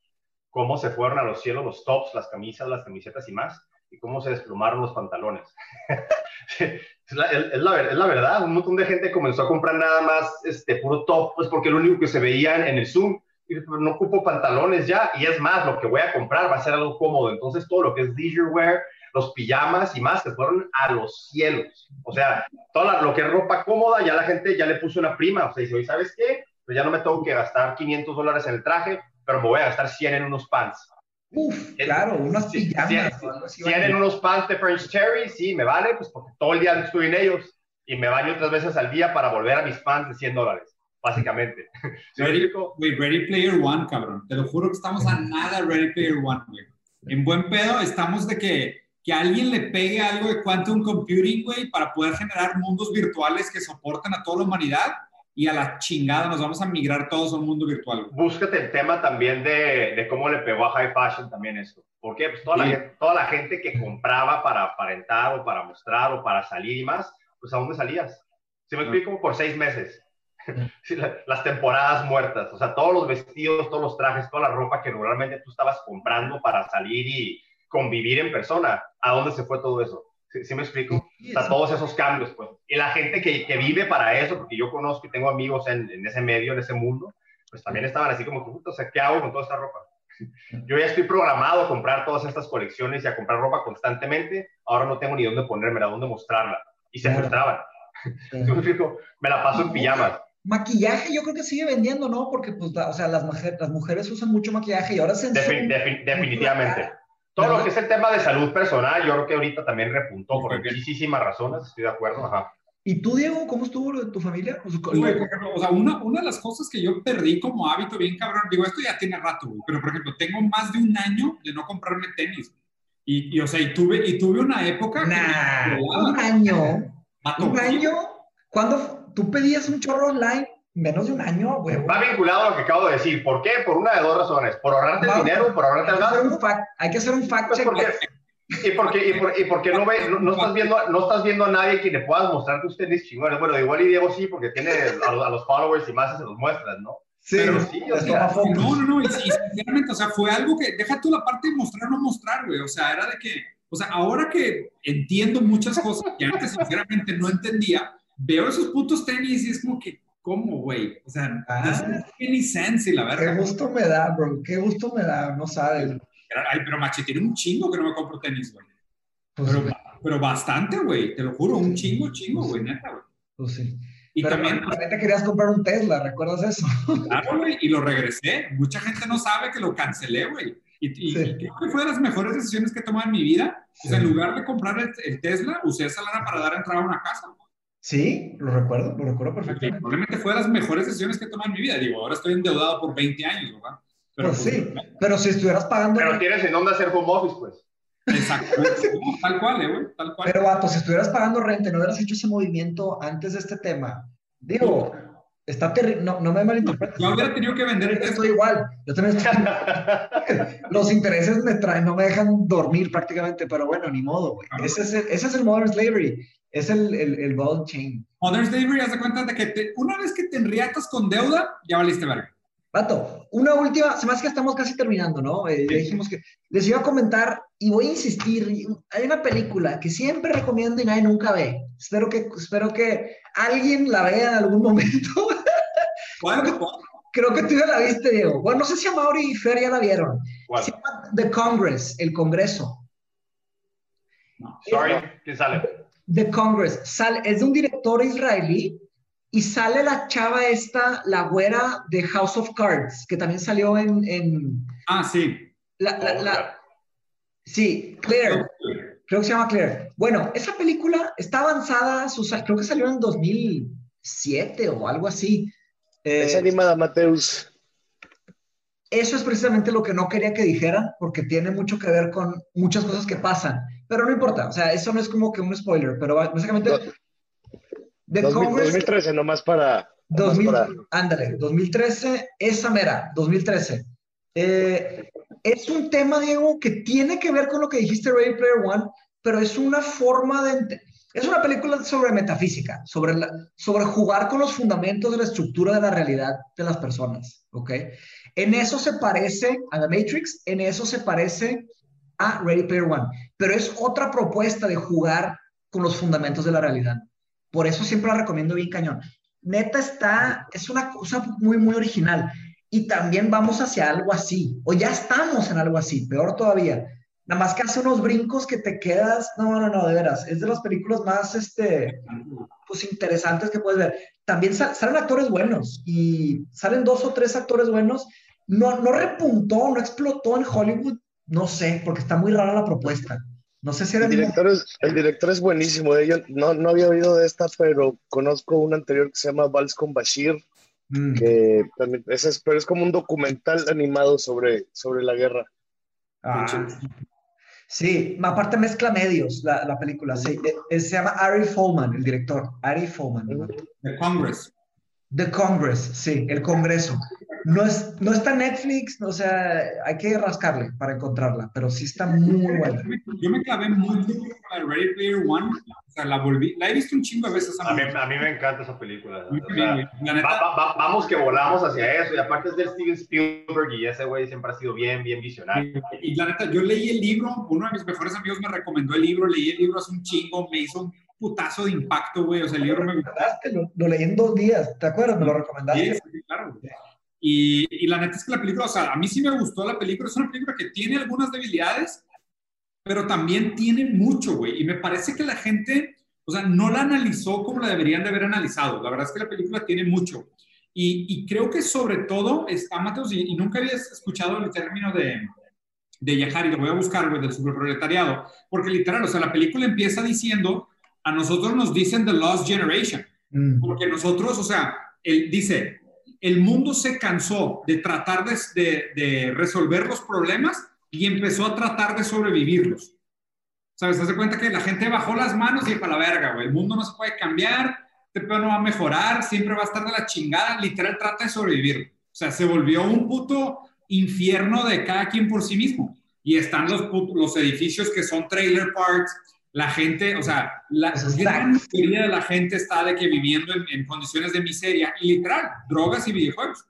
cómo se fueron a los cielos los tops, las camisas, las camisetas y más, y cómo se desplumaron los pantalones. es, la, es, la, es, la, verdad, un montón de gente comenzó a comprar nada más este puro top, pues porque lo único que se veía en el Zoom no ocupo pantalones ya, y es más, lo que voy a comprar va a ser algo cómodo. Entonces, todo lo que es leisure wear, los pijamas y más, se fueron a los cielos. O sea, todo lo que es ropa cómoda, ya la gente ya le puso una prima. O sea, dice, ¿sabes qué? Pues ya no me tengo que gastar 500 dólares en el traje, pero me voy a gastar 100 en unos pants.
Uf, claro, unos pijamas.
100, en unos pants de French Terry, sí, me vale, pues porque todo el día estoy en ellos y me baño tres veces al día para volver a mis pants de 100 dólares básicamente.
Ready, Ready Player One, cabrón. Te lo juro que estamos a nada Ready Player One, güey. En buen pedo estamos de que, que alguien le pegue algo de quantum computing, güey, para poder generar mundos virtuales que soporten a toda la humanidad y a la chingada nos vamos a migrar todos a un mundo virtual.
Búscate el tema también de, de, cómo le pegó a High Fashion también esto. Porque pues toda, la gente, toda la gente que compraba para aparentar o para mostrar o para salir y más, pues ¿a dónde salías? ¿Se me explico? Por seis meses las temporadas muertas, o sea, todos los vestidos, todos los trajes, toda la ropa que normalmente tú estabas comprando para salir y convivir en persona, ¿a dónde se fue todo eso? ¿Sí, me explico? O sea, todos esos cambios, pues. Y la gente que, que vive para eso, porque yo conozco y tengo amigos en, en, ese medio, en ese mundo, pues también estaban así como, o sea, ¿qué hago con toda esta ropa? Yo ya estoy programado a comprar todas estas colecciones y a comprar ropa constantemente, ahora no tengo ni dónde ponérmela, dónde mostrarla. Y se frustraban. Yo me, explico, me la paso en pijamas
Maquillaje yo creo que sigue vendiendo, ¿no? Porque, pues, o sea, las, las mujeres usan mucho maquillaje y ahora se...
definitivamente. Todo lo que es el tema de salud personal, yo creo que ahorita también repuntó por muchísimas razones, estoy de acuerdo, ajá.
¿Y tú, Diego, cómo estuvo lo de tu familia?
O sea, una, una, de las cosas que yo perdí como hábito bien cabrón, digo, esto ya tiene rato, güey, pero por ejemplo, tengo más de un año de no comprarme tenis. Y, y o sea, y tuve, y tuve una época...
Nah, un año. ¿Un año? ¿Cuándo, tú pedías un chorro online menos de un año, güey.
Va vinculado a lo que acabo de decir. ¿Por qué? Por una de dos razones. Por ahorrarte el dinero, por ahorrarte el gasto.
Hay que hacer un fact, pues check.
¿Y por qué, y por, y por qué no, ve, no, no, estás viendo, no estás viendo a nadie que le puedas mostrar tus tenis chingones? Bueno, igual y Diego sí, porque tiene a los, a los followers y más se los muestras, ¿no?
Sí,
Pero sí, o sea,
No, no, no, y, y sinceramente, o sea, fue algo que, deja tú la parte de mostrar o no mostrar, güey, o sea, era de que, o sea, ahora que entiendo muchas cosas que antes sinceramente no entendía, veo esos putos tenis y es como que, ¿cómo, güey? O sea,
Ah.
no tiene ni sense la
Qué
verga.
gusto me da, bro. Qué gusto me da, no sabes.
Ay, pero machi, tiene un chingo que no me compro tenis, güey.
Pues,
Pero, pero bastante, güey, te lo juro, un chingo, chingo, güey, neta, güey.
pues sí.
Y
Pero
también,
también te querías comprar un Tesla, ¿recuerdas eso?
claro, güey, y lo regresé. Mucha gente no sabe que lo cancelé, güey. Y, y-
Sí.
y creo que fue de las mejores decisiones que he tomado en mi vida. O sea, en lugar de comprar el, el Tesla, usé esa lana para dar entrada a una casa.
Sí, lo recuerdo, lo recuerdo perfectamente.
Probablemente fue de las mejores decisiones que he tomado en mi vida. Digo, ahora estoy endeudado por 20 años, ¿verdad?
Pues sí, pero si estuvieras pagando,
pero tienes en dónde hacer home office, pues.
Exacto. Tal cual, eh, güey, tal cual.
pero vato, si estuvieras pagando renta no hubieras hecho ese movimiento antes de este tema, digo, está terrible, no, no me malinterpretes.
Yo hubiera tenido que vender el
estoy igual, yo también estoy Los intereses me traen, no me dejan dormir prácticamente, pero bueno, ni modo, güey. Ese es el, ese es el modern slavery, es el, el, el gold chain.
Modern Slavery, haz de cuenta de que te- una vez que te enriatas con deuda, ya valiste verga.
Vato, una última, se me hace que estamos casi terminando, ¿no? Eh, ya dijimos que les iba a comentar y voy a insistir. Hay una película que siempre recomiendo y nadie nunca ve. Espero que, espero que alguien la vea en algún momento.
¿Cuál?
Creo que tú ya la viste, Diego. Bueno, no sé si a Mauri y Fer ya la vieron.
¿Cuál?
Se llama The Congress, el Congreso.
No.
Sorry, ¿quién sale?
The Congress. Sale, es de un director israelí y sale la chava esta, la güera de House of Cards, que también salió en... en
Ah, sí.
la, la- la- sí, Claire. Creo que se llama Claire. Bueno, esa película está avanzada, su sal- creo que salió en 2007 o algo así. Eh,
Es animada, Mateus.
eso es precisamente lo que no quería que dijeran, porque tiene mucho que ver con muchas cosas que pasan. Pero no importa, o sea, eso no es como que un spoiler, pero básicamente...
No,
The
2000
Congress
2013, nomás para. nomás
2000,
para-
ándale, 2013, esa mera, 2013. Eh, es un tema, Diego, que tiene que ver con lo que dijiste Ready Player One, pero es una forma de... Es una película sobre metafísica, sobre, la- sobre jugar con los fundamentos de la estructura de la realidad de las personas, ¿ok? En eso se parece a The Matrix, en eso se parece a Ready Player One, pero es otra propuesta de jugar con los fundamentos de la realidad. Por eso siempre la recomiendo bien cañón neta está, es una cosa muy, muy original. Y también vamos hacia algo así, o ya estamos en algo así, peor todavía. Nada más que hace unos brincos que te quedas, no, no, no, de veras, es de las películas más, este, pues interesantes que puedes ver. También sal- salen actores buenos y salen dos o tres actores buenos. No, no repuntó, no explotó en Hollywood, no sé, porque está muy rara la propuesta. No sé si era
El
el
director, es, el director es buenísimo. Yo no, no había oído de esta, pero conozco un anterior que se llama Vals con Bashir,
Mm.
que también es, pero es como un documental animado sobre, sobre la guerra.
Ah, sí, aparte mezcla medios la, la película. Sí, Eh, eh, se llama Ari Folman, el director. Ari Folman.
The Congress.
The Congress, sí, el Congreso. No, es, no está Netflix, o sea, hay que rascarle para encontrarla, pero sí está muy buena.
Yo me clavé mucho con la Ready Player One. O sea, la volví, la he visto un chingo de veces.
A mí, a mí me encanta esa película.
Muy
O
bien,
sea, va-
neta,
va- va- vamos que volamos hacia eso. Y aparte es de Steven Spielberg y ese güey siempre ha sido bien, bien visionario.
y la neta, yo leí el libro, uno de mis mejores amigos me recomendó el libro, leí el libro hace un chingo, me hizo un putazo de impacto, güey. O sea, el libro me.
Lo, lo leí en dos días, ¿te acuerdas? Me lo recomendaste.
Sí, sí, claro. güey. Y, y la neta es que la película, o sea, a mí sí me gustó la película. Es una película que tiene algunas debilidades, pero también tiene mucho, güey. Y me parece que la gente, o sea, no la analizó como la deberían de haber analizado. La verdad es que la película tiene mucho. Y, y creo que sobre todo está, Mateos, y, y nunca habías escuchado el término de, de viajar, y lo voy a buscar, güey, del superproletariado, porque literal, o sea, la película empieza diciendo, a nosotros nos dicen The Lost Generation.
Mm,
Porque nosotros, o sea, él dice, el mundo se cansó de tratar de, de- de resolver los problemas y empezó a tratar de sobrevivirlos. ¿Sabes? Te das cuenta que la gente bajó las manos y dijo, la verga, güey, el mundo no se puede cambiar, este pedo no va a mejorar, siempre va a estar de la chingada, literal trata de sobrevivir. O sea, se volvió un puto infierno de cada quien por sí mismo. y están los, los edificios que son trailer parks, la gente, o sea, la gran mayoría de la gente está de que viviendo en, condiciones de miseria y literal, drogas y videojuegos.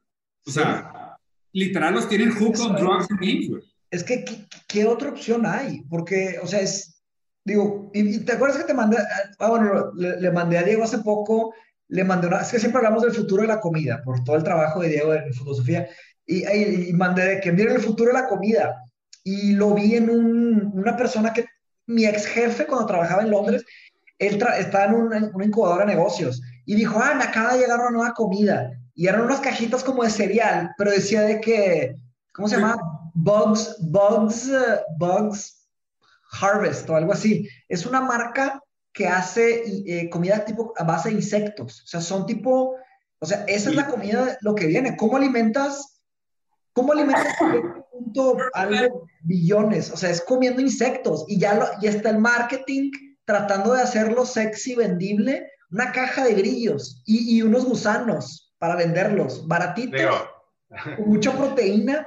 O sea, literal los tienen hooked on drugs and games,
Es que, ¿qué, otra opción hay? Porque, o sea, es, digo, y, te acuerdas que te mandé, ah, bueno, le, mandé a Diego hace poco, le mandé una, es que siempre hablamos del futuro de la comida, por todo el trabajo de Diego en filosofía, y, y, mandé de que miren el futuro de la comida, y lo vi en un, una persona que mi ex jefe cuando trabajaba en Londres, él estaba en una, incubadora de negocios y dijo, ah, me acaba de llegar una nueva comida. Y eran unas cajitas como de cereal, pero decía de que, ¿cómo se llama? Bugs, Bugs, Bugs Harvest o algo así. Es una marca que hace eh, comida tipo a base de insectos. O sea, son tipo, o sea, esa es la comida, lo que viene. ¿Cómo alimentas? ¿Cómo alimentas punto algo billones, o sea, es comiendo insectos y ya, lo, ya está el marketing tratando de hacerlo sexy, vendible, una caja de grillos y, unos gusanos para venderlos, baratitos, con mucha proteína.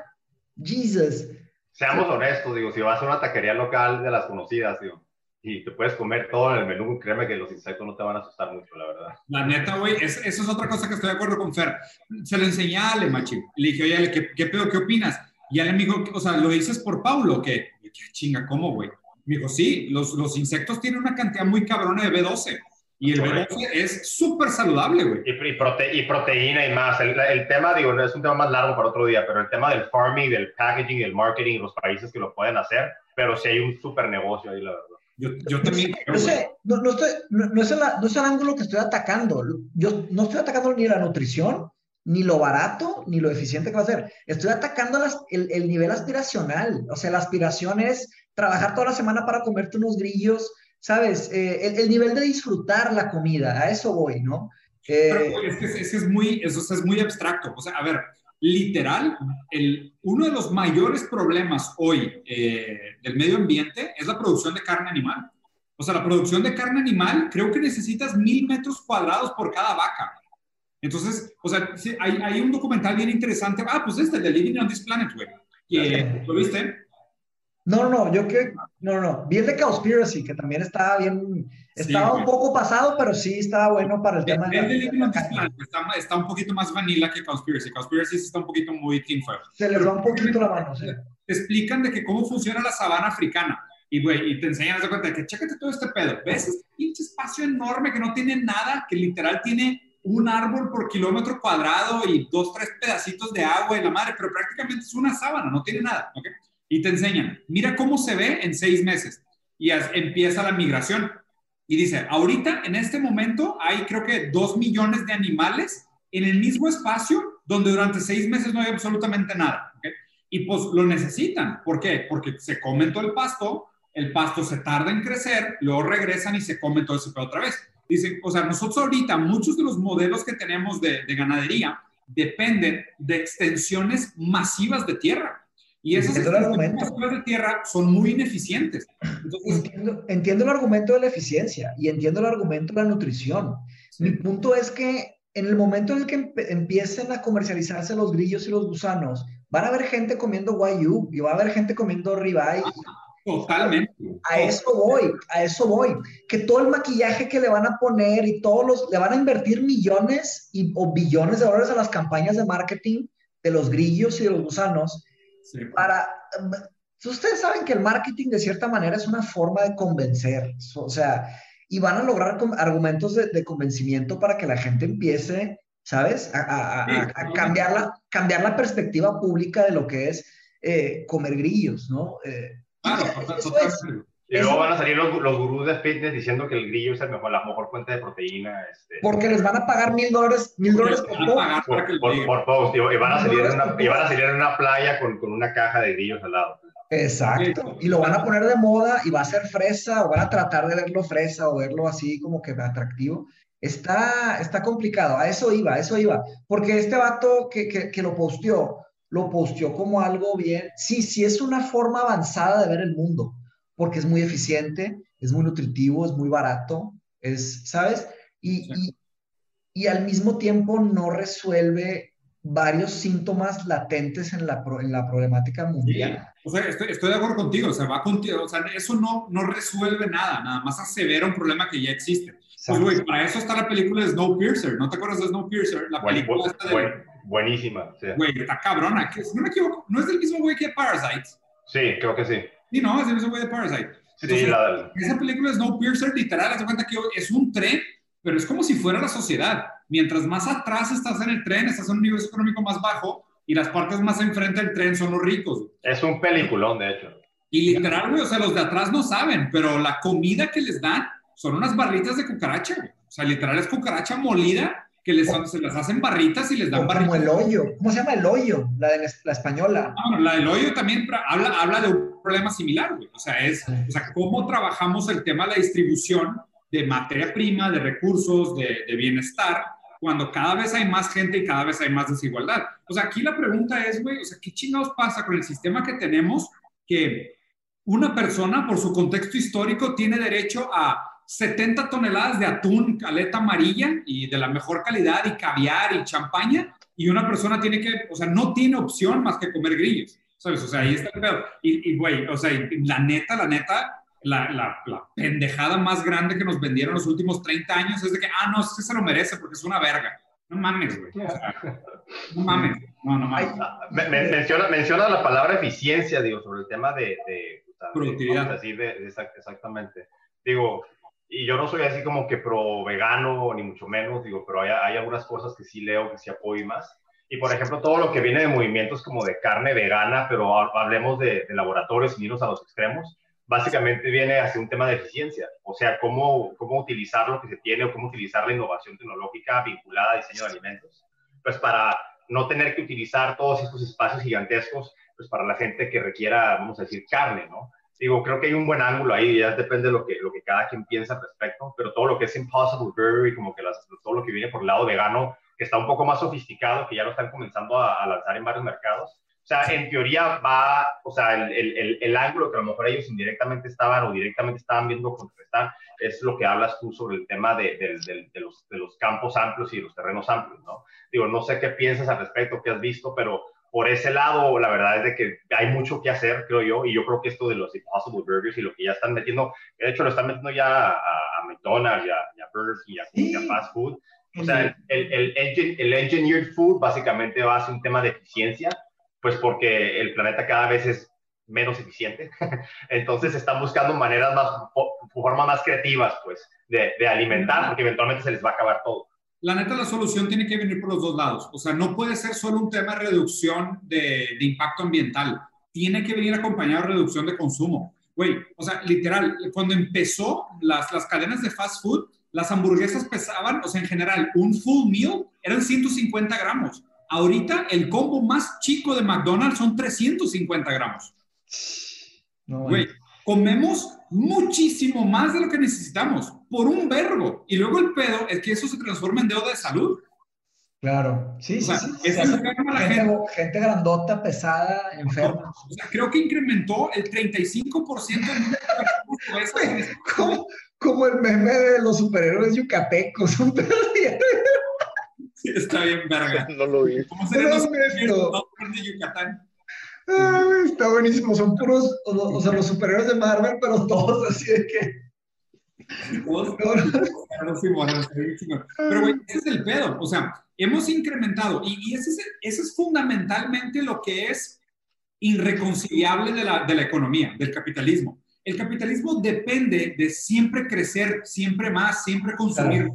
Jesus.
Seamos honestos, digo, si vas a una taquería local de las conocidas, digo, y te puedes comer todo en el menú, créeme que los insectos no te van a asustar mucho, la verdad.
La neta, güey, eso es otra cosa que estoy de acuerdo con Fer. Se lo enseñé a Ale, machi. Le dije, oye, ¿qué, qué pedo, qué opinas? Y él me dijo, o sea, ¿lo dices por Paulo? ¿Qué? ¿Qué chinga, ¿cómo, güey? Me dijo, sí, los, los insectos tienen una cantidad muy cabrona de B12. Y el B12 es súper saludable, güey.
Y, y, proteína y más. El, el, tema, digo, es un tema más largo para otro día, pero el tema del farming, del packaging, del marketing, los países que lo pueden hacer, pero sí hay un súper negocio ahí, la verdad.
Yo, yo también.
No, sé, no, no, estoy, no, no, es el, no es el ángulo que estoy atacando. Yo no estoy atacando ni la nutrición, ni lo barato, ni lo eficiente que va a ser. Estoy atacando el, nivel aspiracional. O sea, la aspiración es trabajar toda la semana para comerte unos grillos, ¿sabes? Eh, el, nivel de disfrutar la comida, a eso voy, ¿no?
Eh, es que es, muy, eso es muy abstracto. O sea, a ver, literal, el, uno de los mayores problemas hoy eh, del medio ambiente es la producción de carne animal. O sea, la producción de carne animal, creo que necesitas mil metros cuadrados por cada vaca. Entonces, o sea, hay, hay, un documental bien interesante. Ah, pues este, The Living on This Planet, güey. ¿Lo viste?
No, no, yo que, no, no, vi el de Conspiracy, que también estaba bien, estaba un poco pasado, pero sí estaba bueno para el tema
de... The Living on This Planet está, está, un poquito más vanilla que Conspiracy. Conspiracy está un poquito muy tinfoil.
Se le va un poquito la mano, sí.
Te explican de que cómo funciona la sabana africana. Y, güey, y te enseñan a cuenta de que chécate todo este pedo. ¿Ves este pinche espacio enorme que no tiene nada, que literal tiene un árbol por kilómetro cuadrado y dos, tres pedacitos de agua y la madre, pero prácticamente es una sábana, no tiene nada. ¿okay? Y te enseñan, mira cómo se ve en seis meses. Y empieza la migración. Y dice, ahorita, en este momento, hay creo que dos millones de animales en el mismo espacio donde durante seis meses no hay absolutamente nada. ¿okay? Y pues lo necesitan. ¿Por qué? Porque se comen todo el pasto, el pasto se tarda en crecer, luego regresan y se comen todo ese pedo otra vez. Dicen, o sea, nosotros ahorita, muchos de los modelos que tenemos de, ganadería dependen de extensiones masivas de tierra. Y esas masivas de tierra son muy ineficientes.
entiendo, el argumento de la eficiencia y entiendo el argumento de la nutrición. Mi punto es que en el momento en el que empiecen a comercializarse los grillos y los gusanos, van a haber gente comiendo guayú y va a haber gente comiendo ribeye
Totalmente.
A eso voy, a eso voy. Que todo el maquillaje que le van a poner y todos los, le van a invertir millones y, o billones de dólares a las campañas de marketing de los grillos y de los gusanos. Para, ustedes saben que el marketing de cierta manera es una forma de convencer, o sea, y van a lograr argumentos de, convencimiento para que la gente empiece, ¿sabes? A, cambiar, la, cambiar la perspectiva pública de lo que es eh, comer grillos, ¿no? Eh,
y luego van a salir los, los, gurús de fitness diciendo que el grillo es el mejor, la mejor fuente de proteína. Este,
porque les van a pagar mil dólares, mil dólares por,
por, post. Y, van a salir en una, y van a salir en una playa con, con una caja de grillos al lado.
Exacto. Y lo van a poner de moda y va a ser fresa o van a tratar de verlo fresa o verlo así como que atractivo. Está, está complicado. A eso iba, a eso iba. Porque este vato que, que, que lo posteó, lo posteó como algo bien. Sí, sí es una forma avanzada de ver el mundo, porque es muy eficiente, es muy nutritivo, es muy barato, es, ¿sabes? Y, y, al mismo tiempo no resuelve varios síntomas latentes en la, en la problemática mundial.
O sea, estoy, estoy, de acuerdo contigo, o sea, va contigo, o sea, eso no, no resuelve nada, nada más asevera un problema que ya existe. Pues, güey, para eso está la película de Snowpiercer, ¿no te acuerdas de Snowpiercer? La película
esta de... buenísima, sí.
Güey, está cabrona, que, si no me equivoco, ¿no es del mismo güey que Parasite?
Sí, creo que sí.
Sí, no, es del mismo güey de Parasite. Entonces, sí, la... esa película Snowpiercer, literal, haz cuenta que es un tren, pero es como si fuera la sociedad. Mientras más atrás estás en el tren, estás en un nivel económico más bajo, y las partes más enfrente del tren son los ricos.
Es un peliculón, de hecho.
Y literal, güey, o sea, los de atrás no saben, pero la comida que les dan son unas barritas de cucaracha, güey. O sea, literal es cucaracha molida que les, se las hacen barritas y les dan barritas.
Como el hoyo. ¿Cómo se llama el hoyo? La, de la española.
No, la del hoyo también habla, habla de un problema similar, güey. O sea, es, o sea, cómo trabajamos el tema de la distribución de materia prima, de recursos, de, de bienestar, cuando cada vez hay más gente y cada vez hay más desigualdad. O sea, aquí la pregunta es, güey, o sea, ¿qué chingados pasa con el sistema que tenemos que una persona, por su contexto histórico, tiene derecho a 70 toneladas de atún, caleta amarilla y de la mejor calidad y caviar y champaña, y una persona tiene que, o sea, no tiene opción más que comer grillos, ¿sabes? O sea, ahí está el pedo. Y, güey, o sea, la neta, la neta, la, la, pendejada más grande que nos vendieron los últimos 30 años es de que, ah, no, que se lo merece porque es una verga. No mames, güey. no mames. No, no mames.
menciona, menciona, la palabra eficiencia, digo, sobre el tema de... de
Productividad.
De, de, exactamente. Digo, y yo no soy así como que pro vegano, ni mucho menos, digo, pero hay, hay algunas cosas que sí leo, que sí apoyo más. Y por ejemplo, todo lo que viene de movimientos como de carne vegana, pero hablemos de, de laboratorios y irnos a los extremos, básicamente viene hacia un tema de eficiencia, o sea, cómo, cómo utilizar lo que se tiene o cómo utilizar la innovación tecnológica vinculada a diseño de alimentos, pues para no tener que utilizar todos estos espacios gigantescos, pues para la gente que requiera, vamos a decir, carne, ¿no? Digo, creo que hay un buen ángulo ahí, ya depende de lo que, lo que cada quien piensa al respecto, pero todo lo que es Impossible Burger y como que las, todo lo que viene por el lado vegano, que está un poco más sofisticado, que ya lo están comenzando a, a lanzar en varios mercados, o sea, en teoría va, o sea, el, el, el, ángulo que a lo mejor ellos indirectamente estaban o directamente estaban viendo contrastar es lo que hablas tú sobre el tema de, de, de, los, de los campos amplios y los terrenos amplios, ¿no? Digo, no sé qué piensas al respecto, qué has visto, pero por ese lado, la verdad es de que hay mucho que hacer, creo yo, y yo creo que esto de los Impossible Burgers y lo que ya están metiendo, de hecho lo están metiendo ya a, McDonald's, ya, a Burger King, y a, fast food, o sea, el, el, el, engineered food básicamente va a ser un tema de eficiencia, pues porque el planeta cada vez es menos eficiente. Entonces están buscando maneras más, formas más creativas, pues, de, de, alimentar, porque eventualmente se les va a acabar todo.
La neta, la solución tiene que venir por los dos lados. O sea, no puede ser solo un tema de reducción de, de impacto ambiental. Tiene que venir acompañado de reducción de consumo. Güey, o sea, literal, cuando empezó las, las cadenas de fast food, las hamburguesas pesaban, o sea, en general, un full meal eran 150 gramos Ahorita el combo más chico de McDonald's son 350 gramos. Güey, comemos muchísimo más de lo que necesitamos por un verbo. Y luego el pedo es que eso se transforma en deuda de salud.
Claro, sí, sí, sí. Es gente, gente, grandota, pesada, enferma.
O sea, creo que incrementó el 35%
de como, como el meme de los superhéroes yucatecos. Un
está bien verga.
No lo vi.
¿Cómo se llama de Yucatán?
Está buenísimo, son puros, o, sea, los superhéroes de Marvel, pero todos así de que...
Pero, güey, ese es el pedo. O sea, hemos incrementado y, ese, es, ese, es, fundamentalmente lo que es irreconciliable de la, de la economía, del capitalismo. El capitalismo depende de siempre crecer, siempre más, siempre consumir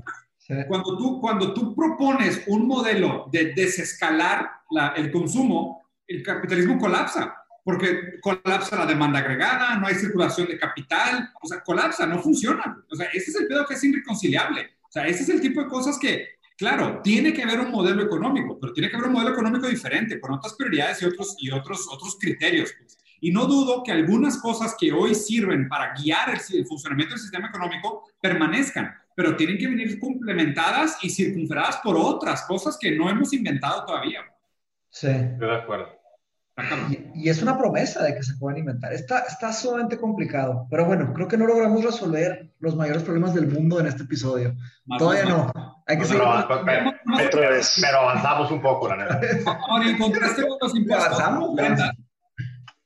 cuando, tú, cuando tú propones un modelo de desescalar el consumo, el capitalismo colapsa, porque colapsa la demanda agregada, no hay circulación de capital, o sea, colapsa, no funciona. O sea, ese es el pedo que es irreconciliable. O sea, ese es el tipo de cosas que, claro, tiene que haber un modelo económico, pero tiene que haber un modelo económico diferente, con otras prioridades y otros, y otros, otros criterios. Pues. Y no dudo que algunas cosas que hoy sirven para guiar el funcionamiento del sistema económico permanezcan pero tienen que venir complementadas y circunferadas por otras cosas que no hemos inventado todavía.
Sí.
Estoy de acuerdo.
Y, es una promesa de que se puedan inventar. Está, está sumamente complicado. Pero bueno, creo que no logramos resolver los mayores problemas del mundo en este episodio. Todavía no. Hay que seguir.
Pero, avanzamos un poco, la neta.
Ahora, ¿encontraste los impuestos? Avanzamos.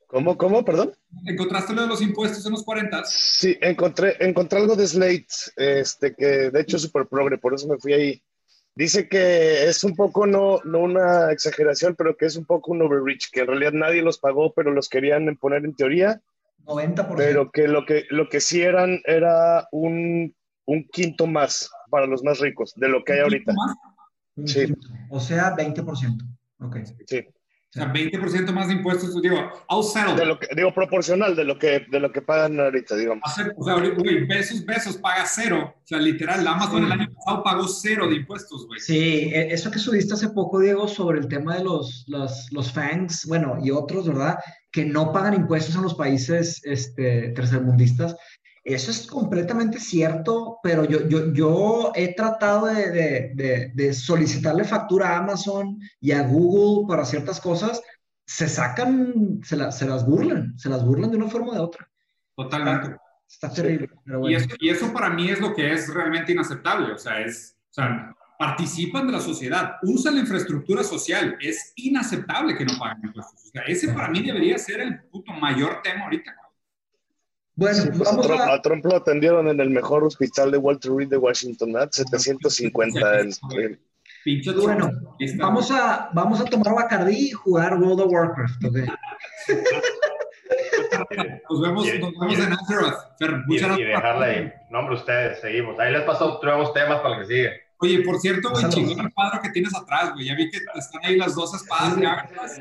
¿Cómo, cómo, perdón?
¿Encontraste lo de los impuestos en los 40?
Sí, encontré, encontré algo de Slate, este, que de hecho es súper progre, por eso me fui ahí. Dice que es un poco, no, no una exageración, pero que es un poco un overreach, que en realidad nadie los pagó, pero los querían poner en teoría.
90%.
Pero que lo que, lo que sí eran era un, un quinto más para los más ricos de lo que hay ahorita.
Sí. O sea, 20%. Ok.
Sí.
O sea, 20% más de impuestos, digo, I'll
De lo que, digo, proporcional de lo que, de lo que pagan ahorita, digamos.
O sea, güey, besos, besos, paga cero. O sea, literal, Amazon el año pasado pagó cero de impuestos, güey.
Sí, e, eso que subiste hace poco, Diego, sobre el tema de los, los, los FANGs, bueno, y otros, ¿verdad? Que no pagan impuestos en los países este, tercermundistas. Eso es completamente cierto, pero yo, yo, yo he tratado de, de, de, solicitarle factura a Amazon y a Google para ciertas cosas. Se sacan, se, se las burlan, se las burlan de una forma o de otra.
Totalmente.
Está, terrible.
y, eso, y, eso, para mí es lo que es realmente inaceptable. O sea, es, o sea, participan de la sociedad, usan la infraestructura social. Es inaceptable que no paguen impuestos. O sea, ese para mí debería ser el puto mayor tema ahorita.
Bueno, pues vamos a, Trump, lo atendieron en el mejor hospital de Walter Reed de Washington, ¿no? 750. en,
bueno, vamos a, vamos a tomar Bacardi y jugar World of Warcraft,
¿ok? nos vemos, nos vemos en Azeroth.
muchas gracias. Y dejarla ahí. Nombre ustedes, seguimos. Ahí les paso nuevos temas para que siga.
Oye, por cierto, güey, chingón el cuadro que tienes atrás, güey. Ya vi que están ahí las dos espadas de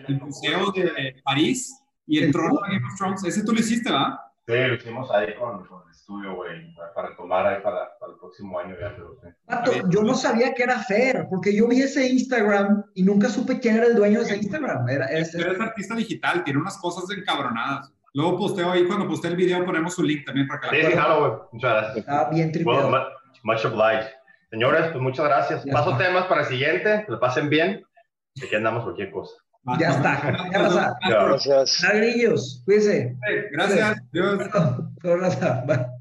el Museo de París y el trono de Game of Thrones. Ese tú lo hiciste, ¿verdad?
Sí, lo hicimos ahí con, el estudio, güey, para, tomar ahí para, el próximo año. Ya,
yo no sabía que era Fer, porque yo vi ese Instagram y nunca supe quién era el dueño de ese Instagram. Era,
es, es artista digital, tiene unas cosas encabronadas. Luego posteo ahí, cuando postee el video ponemos su link también para que
la Sí, claro, güey. Muchas gracias.
Está bien tripeado.
much obliged. Señores, pues muchas gracias. Paso temas para el siguiente, que lo pasen bien. Aquí andamos cualquier cosa.
Ya está. Ya pasa.
Gracias.
Grillos, cuídense.
Gracias. Dios.
Bye.